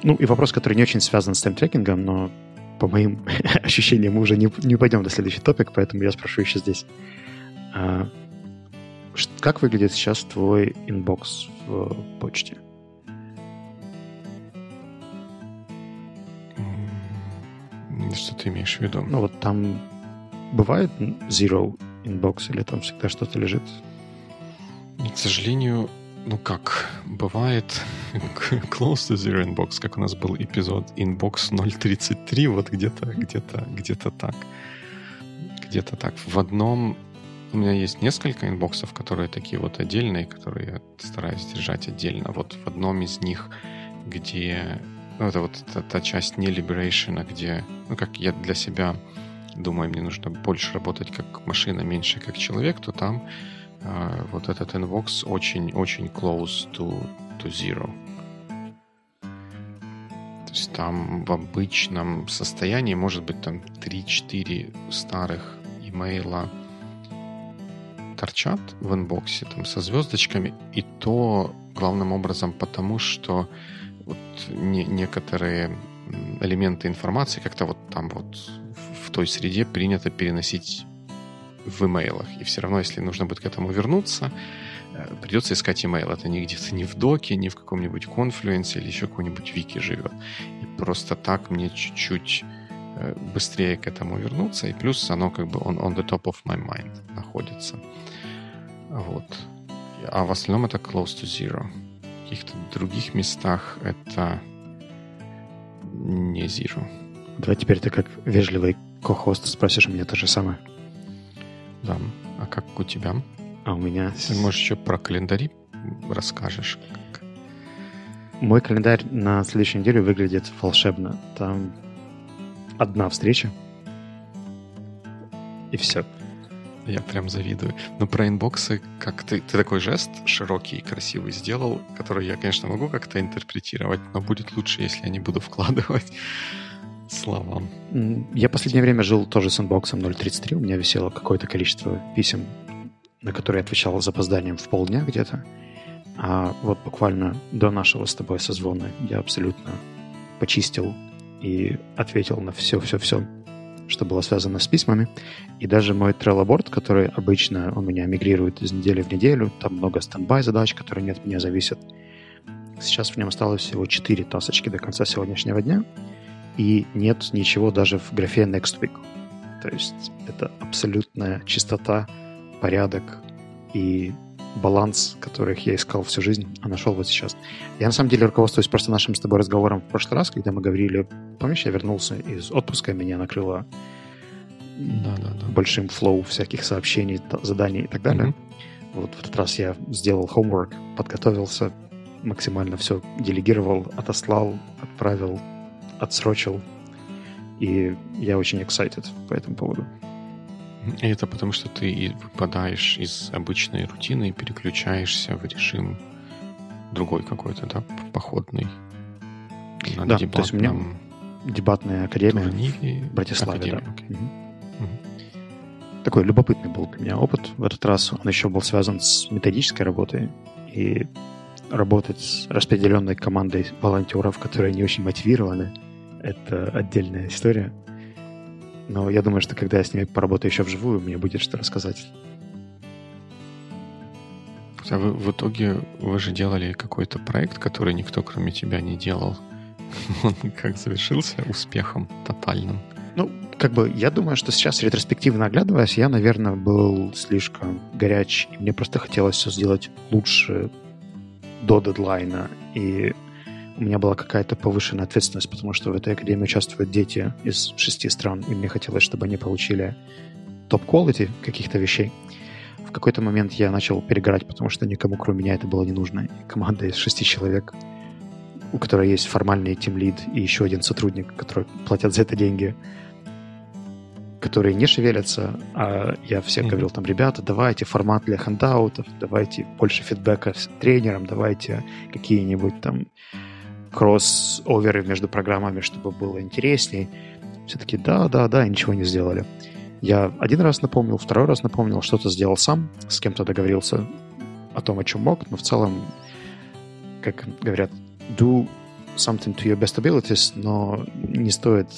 Ну, и вопрос, который не очень связан с таймтрекингом, но по моим ощущениям мы уже не, не пойдем до следующий топик, поэтому я спрошу еще здесь. А, как выглядит сейчас твой inbox в почте? Что ты имеешь в виду? Ну вот там бывает zero inbox или там всегда что-то лежит? К сожалению, ну как, бывает close to zero inbox, как у нас был эпизод inbox 033, вот где-то, где-то, где-то так. Где-то так. В одном у меня есть несколько инбоксов, которые такие вот отдельные, которые я стараюсь держать отдельно. Вот в одном из них, где... Ну, это вот та, та часть не Liberation, где... Ну, как я для себя думаю, мне нужно больше работать как машина, меньше как человек, то там а, вот этот inbox очень-очень close to, to zero. То есть там в обычном состоянии может быть там 3-4 старых имейла торчат в inbox е там со звездочками, и то главным образом потому, что вот не, некоторые элементы информации как-то вот там вот в той среде принято переносить в имейлах. И все равно, если нужно будет к этому вернуться, э, придется искать имейл. Это не где-то не в доке, не в каком-нибудь Confluence е или еще какой-нибудь вики живет. И просто так мне чуть-чуть э, быстрее к этому вернуться. И плюс оно как бы on, on the top of my mind находится. Вот. А в остальном это close to zero. В каких-то других местах это не zero. Давай теперь ты как вежливый ко-хост спросишь у меня то же самое. Да. А как у тебя? А у меня... Ты, может, еще про календари расскажешь? Мой календарь на следующей неделе выглядит волшебно. Там одна встреча, и все. Я прям завидую. Но про инбоксы, как ты, ты такой жест широкий и красивый сделал, который я, конечно, могу как-то интерпретировать, но будет лучше, если я не буду вкладывать словам. Я последнее время жил тоже с инбоксом 0.33. У меня висело какое-то количество писем, на которые я отвечал с запозданием в полдня где-то. А вот буквально до нашего с тобой созвона я абсолютно почистил и ответил на все-все-все, что было связано с письмами. И даже мой Trello который обычно у меня мигрирует из недели в неделю, там много стендбай задач, которые не от меня зависят. Сейчас в нем осталось всего 4 тасочки до конца сегодняшнего дня — и нет ничего даже в графе next week. То есть это абсолютная чистота, порядок и баланс, которых я искал всю жизнь, а нашел вот сейчас. Я на самом деле руководствуюсь просто нашим с тобой разговором в прошлый раз, когда мы говорили, помнишь, я вернулся из отпуска, меня накрыло да, да, да. большим флоу всяких сообщений, заданий и так далее. Mm-hmm. Вот в этот раз я сделал homework, подготовился, максимально все делегировал, отослал, отправил, отсрочил. И я очень excited по этому поводу. И это потому, что ты выпадаешь из обычной рутины и переключаешься в режим другой какой-то, да, походный. На да, то есть у меня дебатная академия турнире. в Братиславе, Академия, да. Okay. Угу. такой любопытный был для меня опыт. В этот раз он еще был связан с методической работой. И работать с распределенной командой волонтеров, которые не очень мотивированы, это отдельная история. Но я думаю, что когда я с ними поработаю еще вживую, мне будет что рассказать. А вы, в итоге вы же делали какой-то проект, который никто кроме тебя не делал. Он как завершился успехом тотальным. Ну, как бы я думаю, что сейчас ретроспективно оглядываясь, я, наверное, был слишком горяч, и мне просто хотелось все сделать лучше до дедлайна. И у меня была какая-то повышенная ответственность, потому что в этой академии участвуют дети из шести стран, и мне хотелось, чтобы они получили топ-quality каких-то вещей. В какой-то момент я начал перегорать, потому что никому, кроме меня, это было не нужно. И команда из шести человек, у которой есть формальный тимлид и еще один сотрудник, который платят за это деньги, которые не шевелятся, а я всем mm-hmm. говорил там, ребята, давайте формат для хендаутов, давайте больше фидбэка с тренером, давайте какие-нибудь там кросс-оверы между программами, чтобы было интересней. Все таки да, да, да, и ничего не сделали. Я один раз напомнил, второй раз напомнил, что-то сделал сам, с кем-то договорился о том, о чем мог, но в целом, как говорят, do something to your best abilities, но не стоит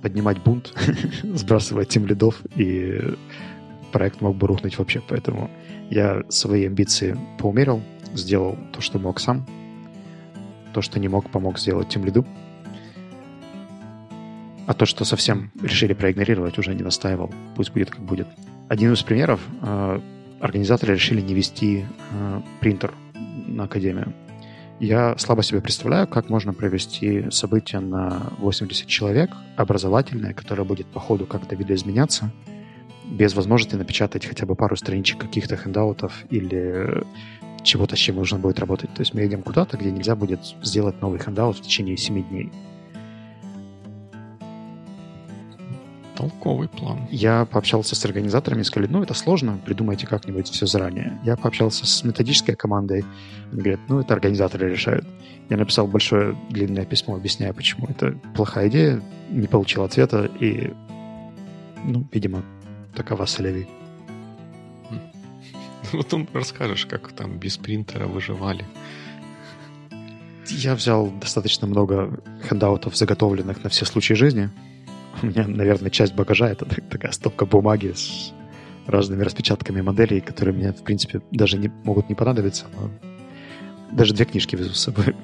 поднимать бунт, сбрасывать тем лидов, и проект мог бы рухнуть вообще. Поэтому я свои амбиции поумерил, сделал то, что мог сам. То, что не мог, помог сделать тем лиду. А то, что совсем решили проигнорировать, уже не настаивал. Пусть будет как будет. Один из примеров. Э, организаторы решили не вести э, принтер на Академию. Я слабо себе представляю, как можно провести событие на 80 человек, образовательное, которое будет по ходу как-то видоизменяться, без возможности напечатать хотя бы пару страничек каких-то хендаутов или чего-то, с чем нужно будет работать. То есть мы едем куда-то, где нельзя будет сделать новый хендаут в течение 7 дней. Толковый план. Я пообщался с организаторами и сказали, ну, это сложно, придумайте как-нибудь все заранее. Я пообщался с методической командой. Они говорят, ну, это организаторы решают. Я написал большое длинное письмо, объясняя, почему это плохая идея, не получил ответа, и, ну, видимо, такова солеви. Потом расскажешь, как там без принтера выживали. Я взял достаточно много хендаутов, заготовленных на все случаи жизни. У меня, наверное, часть багажа — это такая стопка бумаги с разными распечатками моделей, которые мне, в принципе, даже не могут не понадобиться. Но даже две книжки везу с собой.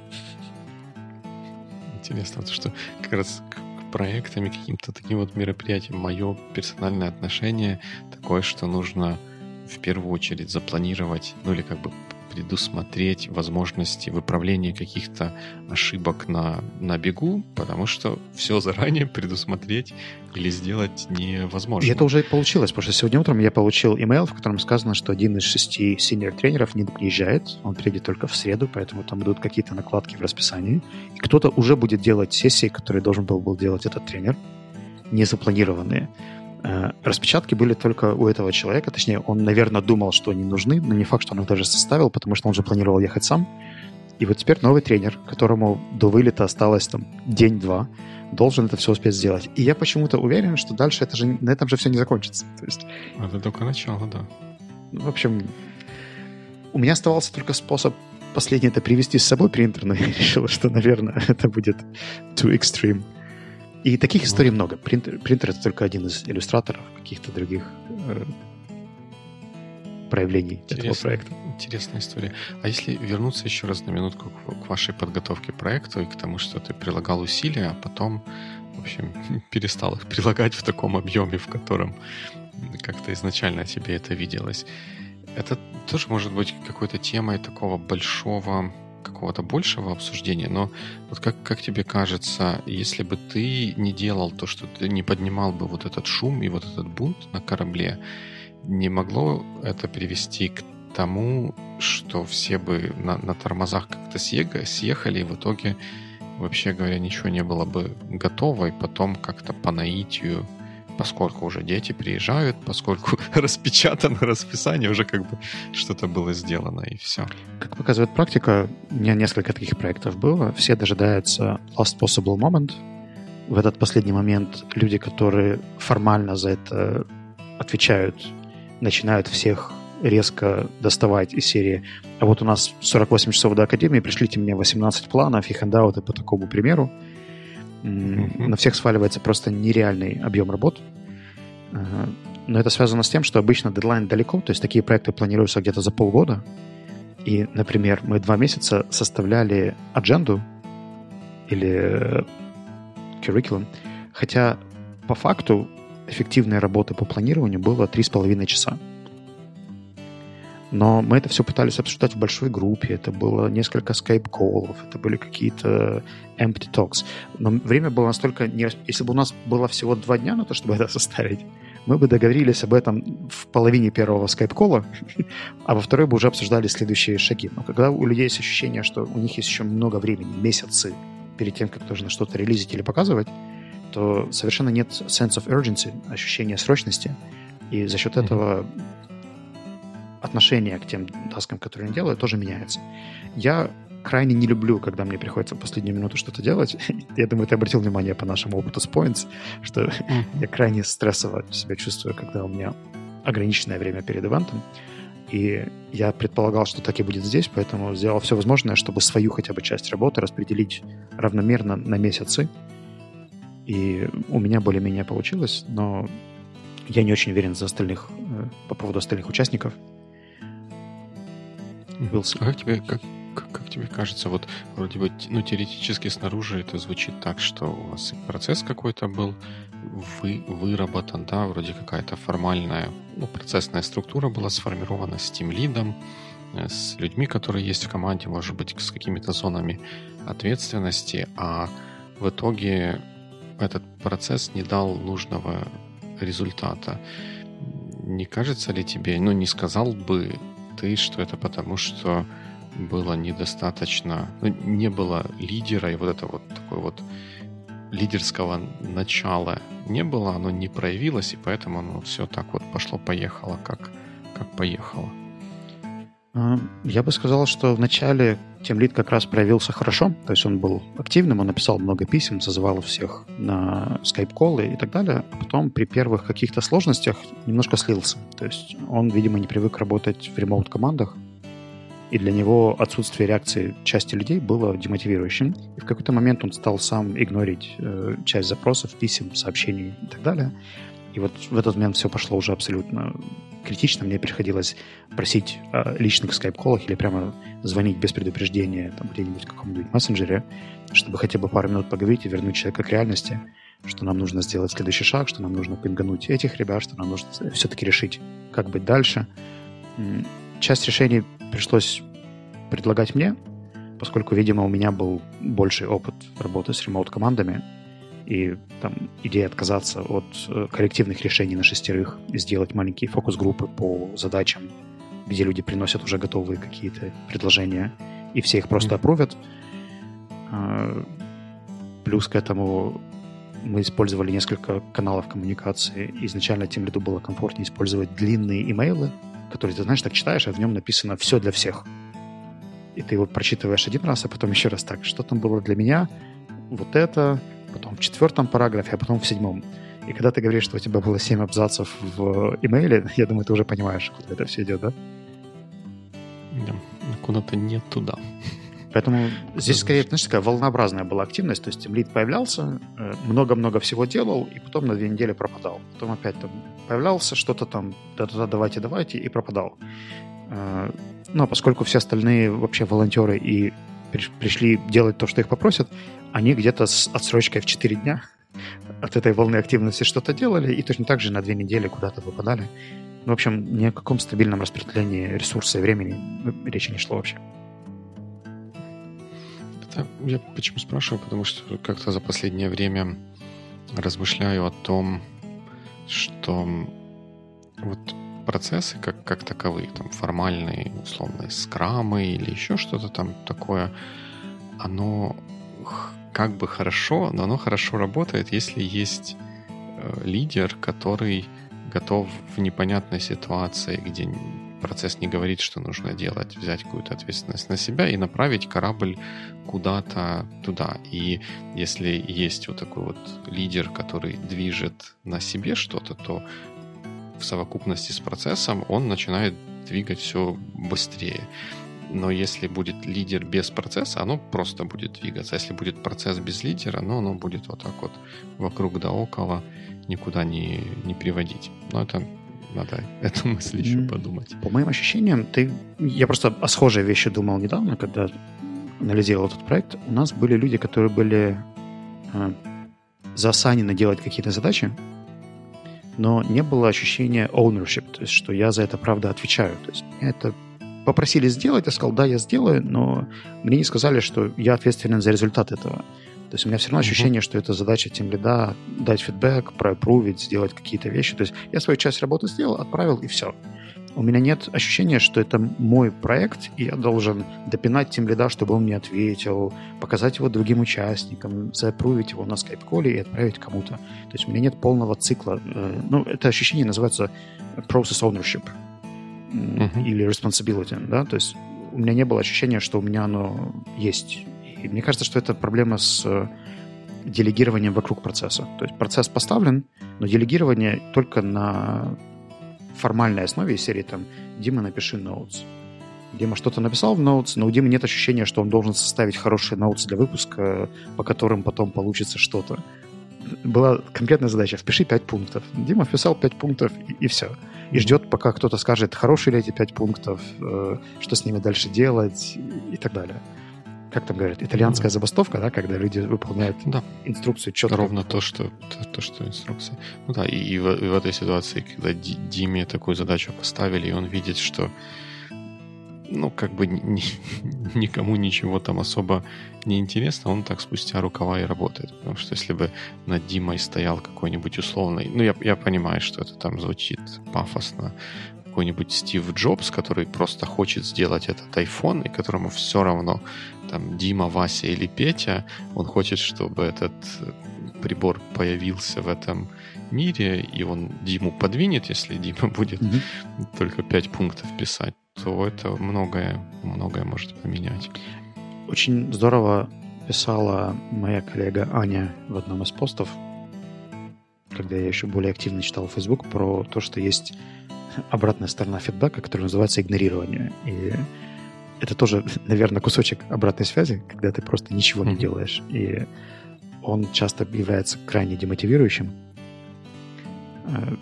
Интересно, что как раз к проектам и каким-то таким вот мероприятиям мое персональное отношение такое, что нужно в первую очередь запланировать, ну или как бы предусмотреть возможности выправления каких-то ошибок на, на бегу, потому что все заранее предусмотреть или сделать невозможно. И это уже получилось, потому что сегодня утром я получил имейл, в котором сказано, что один из шести синер-тренеров не приезжает, он приедет только в среду, поэтому там идут какие-то накладки в расписании. И кто-то уже будет делать сессии, которые должен был, был делать этот тренер, не запланированные. Э, распечатки были только у этого человека, точнее, он, наверное, думал, что они нужны, но не факт, что он их даже составил, потому что он же планировал ехать сам. И вот теперь новый тренер, которому до вылета осталось там день-два, должен это все успеть сделать. И я почему-то уверен, что дальше это же, на этом же все не закончится. То есть, это только начало, да. Ну, в общем, у меня оставался только способ последний это привести с собой принтер, но я решил, что, наверное, это будет too extreme. И таких историй много. Принтер, принтер это только один из иллюстраторов каких-то других э, проявлений Интересно, этого проекта. Интересная история. А если вернуться еще раз на минутку к, к вашей подготовке проекту и к тому, что ты прилагал усилия, а потом, в общем, перестал их прилагать в таком объеме, в котором как-то изначально тебе это виделось. Это тоже может быть какой-то темой такого большого какого-то большего обсуждения, но вот как, как тебе кажется, если бы ты не делал то, что ты не поднимал бы вот этот шум и вот этот бунт на корабле, не могло это привести к тому, что все бы на, на тормозах как-то съехали, и в итоге, вообще говоря, ничего не было бы готово, и потом как-то по наитию поскольку уже дети приезжают, поскольку распечатано расписание, уже как бы что-то было сделано, и все. Как показывает практика, у меня несколько таких проектов было. Все дожидаются last possible moment, в этот последний момент люди, которые формально за это отвечают, начинают всех резко доставать из серии. А вот у нас 48 часов до Академии, пришлите мне 18 планов и хендауты по такому примеру. На всех сваливается просто нереальный объем работ. Но это связано с тем, что обычно дедлайн далеко, то есть такие проекты планируются где-то за полгода. И, например, мы два месяца составляли адженду или curriculum, хотя по факту эффективной работы по планированию было три с половиной часа. Но мы это все пытались обсуждать в большой группе. Это было несколько скайп-коллов, это были какие-то empty talks. Но время было настолько... Не... Если бы у нас было всего два дня на то, чтобы это составить, мы бы договорились об этом в половине первого скайп-колла, а во второй бы уже обсуждали следующие шаги. Но когда у людей есть ощущение, что у них есть еще много времени, месяцы, перед тем, как нужно что-то релизить или показывать, то совершенно нет sense of urgency, ощущения срочности, и за счет этого отношение к тем таскам, которые я делаю, тоже меняется. Я крайне не люблю, когда мне приходится в последнюю минуту что-то делать. я думаю, ты обратил внимание по нашему опыту с Points, что mm-hmm. я крайне стрессово себя чувствую, когда у меня ограниченное время перед ивентом. И я предполагал, что так и будет здесь, поэтому сделал все возможное, чтобы свою хотя бы часть работы распределить равномерно на месяцы. И у меня более-менее получилось, но я не очень уверен за остальных, э, по поводу остальных участников. Wilson. А как тебе, как, как, как тебе кажется, вот вроде бы, ну, теоретически снаружи это звучит так, что у вас процесс какой-то был вы, выработан, да, вроде какая-то формальная, ну, процессная структура была сформирована с тем лидом, э, с людьми, которые есть в команде, может быть, с какими-то зонами ответственности, а в итоге этот процесс не дал нужного результата. Не кажется ли тебе, ну, не сказал бы ты, что это потому, что было недостаточно, ну, не было лидера, и вот это вот такой вот лидерского начала не было, оно не проявилось, и поэтому оно все так вот пошло-поехало, как, как поехало. Я бы сказал, что вначале Тимлит как раз проявился хорошо, то есть он был активным, он написал много писем, созывал всех на скайп-колы и так далее, а потом при первых каких-то сложностях немножко слился. То есть он, видимо, не привык работать в ремоут-командах, и для него отсутствие реакции части людей было демотивирующим. И в какой-то момент он стал сам игнорить э, часть запросов, писем, сообщений и так далее. И вот в этот момент все пошло уже абсолютно критично. Мне приходилось просить о личных скайп-колах или прямо звонить без предупреждения там, где-нибудь в каком-нибудь мессенджере, чтобы хотя бы пару минут поговорить и вернуть человека к реальности, что нам нужно сделать следующий шаг, что нам нужно пингануть этих ребят, что нам нужно все-таки решить, как быть дальше. Часть решений пришлось предлагать мне, поскольку, видимо, у меня был больший опыт работы с ремоут-командами, и там идея отказаться от э, коллективных решений на шестерых и сделать маленькие фокус-группы по задачам, где люди приносят уже готовые какие-то предложения, и все их просто опровят. А, плюс к этому мы использовали несколько каналов коммуникации. Изначально тем лиду было комфортнее использовать длинные имейлы, которые ты знаешь, так читаешь, а в нем написано все для всех. И ты его прочитываешь один раз, а потом еще раз так. Что там было для меня? Вот это, потом в четвертом параграфе, а потом в седьмом. И когда ты говоришь, что у тебя было семь абзацев в имейле, я думаю, ты уже понимаешь, куда это все идет, да? Да, куда-то не туда. Поэтому здесь скорее, знаешь, такая волнообразная была активность. То есть лид появлялся, э, много-много всего делал, и потом на две недели пропадал. Потом опять там появлялся, что-то там, да-да-да, давайте, давайте, и пропадал. Э, но поскольку все остальные вообще волонтеры и пришли делать то, что их попросят, они где-то с отсрочкой в 4 дня от этой волны активности что-то делали, и точно так же на две недели куда-то выпадали. В общем, ни о каком стабильном распределении ресурса и времени речи не шло вообще. Это я почему спрашиваю? Потому что как-то за последнее время размышляю о том, что вот процессы как, как таковые, там формальные, условные скрамы или еще что-то там такое, оно как бы хорошо, но оно хорошо работает, если есть э, лидер, который готов в непонятной ситуации, где процесс не говорит, что нужно делать, взять какую-то ответственность на себя и направить корабль куда-то туда. И если есть вот такой вот лидер, который движет на себе что-то, то в совокупности с процессом он начинает двигать все быстрее. Но если будет лидер без процесса, оно просто будет двигаться. Если будет процесс без лидера, ну, оно будет вот так вот вокруг да около, никуда не, не приводить. Но это надо эту мысль еще mm. подумать. По моим ощущениям, ты... Я просто о схожей вещи думал недавно, когда анализировал этот проект. У нас были люди, которые были э, заосанены делать какие-то задачи, но не было ощущения ownership, то есть что я за это правда отвечаю. То есть это попросили сделать, я сказал, да, я сделаю, но мне не сказали, что я ответственен за результат этого. То есть у меня все равно ощущение, что это задача тем лида дать фидбэк, проапрувить, сделать какие-то вещи. То есть я свою часть работы сделал, отправил, и все. У меня нет ощущения, что это мой проект, и я должен допинать тем лида, чтобы он мне ответил, показать его другим участникам, заапрувить его на скайп-коле и отправить кому-то. То есть у меня нет полного цикла. Э, ну, это ощущение называется process ownership uh-huh. или responsibility, да, то есть у меня не было ощущения, что у меня оно есть. И мне кажется, что это проблема с э, делегированием вокруг процесса. То есть процесс поставлен, но делегирование только на формальной основе серии там «Дима, напиши notes». Дима что-то написал в notes, но у Димы нет ощущения, что он должен составить хорошие notes для выпуска, по которым потом получится что-то. Была конкретная задача «Впиши 5 пунктов». Дима вписал 5 пунктов, и, и все и ждет, пока кто-то скажет, хорошие ли эти пять пунктов, э, что с ними дальше делать и так далее. Как там говорят, итальянская ну, забастовка, да, когда люди выполняют да. инструкцию четко. Ровно то, что, то, то, что инструкция. Ну да, и, и, в, и в этой ситуации, когда Диме такую задачу поставили, и он видит, что ну, как бы ни, никому ничего там особо не интересно, он так спустя рукава и работает. Потому что если бы над Димой стоял какой-нибудь условный... Ну, я, я понимаю, что это там звучит пафосно. Какой-нибудь Стив Джобс, который просто хочет сделать этот iPhone, и которому все равно там Дима, Вася или Петя, он хочет, чтобы этот прибор появился в этом мире, и он Диму подвинет, если Дима будет mm-hmm. только 5 пунктов писать то это многое, многое может поменять. Очень здорово писала моя коллега Аня в одном из постов, когда я еще более активно читал Facebook, про то, что есть обратная сторона фидбэка, которая называется игнорирование. И это тоже, наверное, кусочек обратной связи, когда ты просто ничего не делаешь. И он часто является крайне демотивирующим. Э,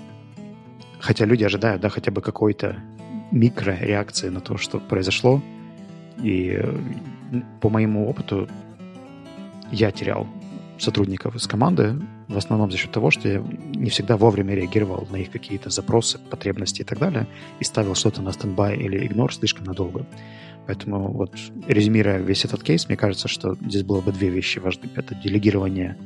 хотя люди ожидают, да, хотя бы какой-то микрореакции на то, что произошло. И по моему опыту я терял сотрудников из команды в основном за счет того, что я не всегда вовремя реагировал на их какие-то запросы, потребности и так далее, и ставил что-то на стендбай или игнор слишком надолго. Поэтому вот резюмируя весь этот кейс, мне кажется, что здесь было бы две вещи важны. Это делегирование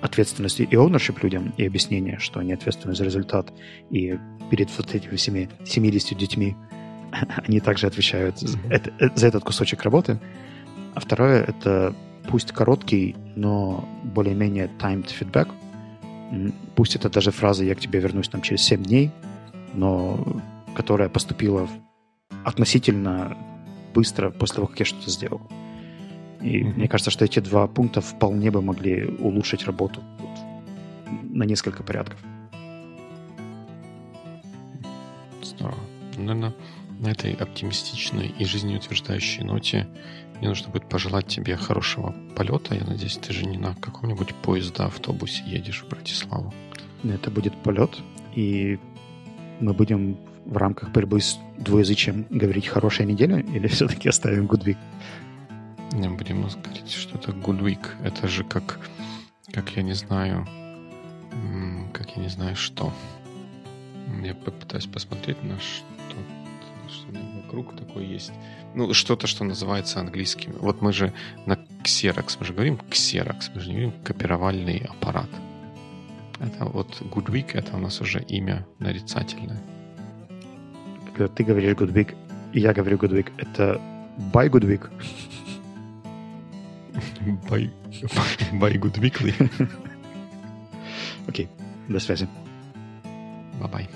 ответственности и ownership людям, и объяснение, что они ответственны за результат, и перед вот этими всеми 70 детьми они также отвечают за, это, за этот кусочек работы. А второе — это пусть короткий, но более-менее timed feedback. Пусть это даже фраза «я к тебе вернусь там через 7 дней», но которая поступила относительно быстро после того, как я что-то сделал. И mm-hmm. мне кажется, что эти два пункта вполне бы могли улучшить работу на несколько порядков. Здорово. Наверное, на этой оптимистичной и жизнеутверждающей ноте мне нужно будет пожелать тебе хорошего полета. Я надеюсь, ты же не на каком-нибудь поезде, автобусе едешь в Братиславу. Это будет полет, и мы будем в рамках борьбы с двуязычием говорить «хорошая неделя» или все-таки оставим «good week»? Не будем говорить, что это good week. Это же как, как я не знаю, как я не знаю что. Я попытаюсь посмотреть на что что вокруг такое есть. Ну, что-то, что называется английским. Вот мы же на Xerox, мы же говорим Xerox, мы же не говорим копировальный аппарат. Это вот Good Week, это у нас уже имя нарицательное. Когда ты говоришь Good Week, и я говорю Good Week, это By Good Week. By, by Good Weekly. Окей, до связи. Bye-bye.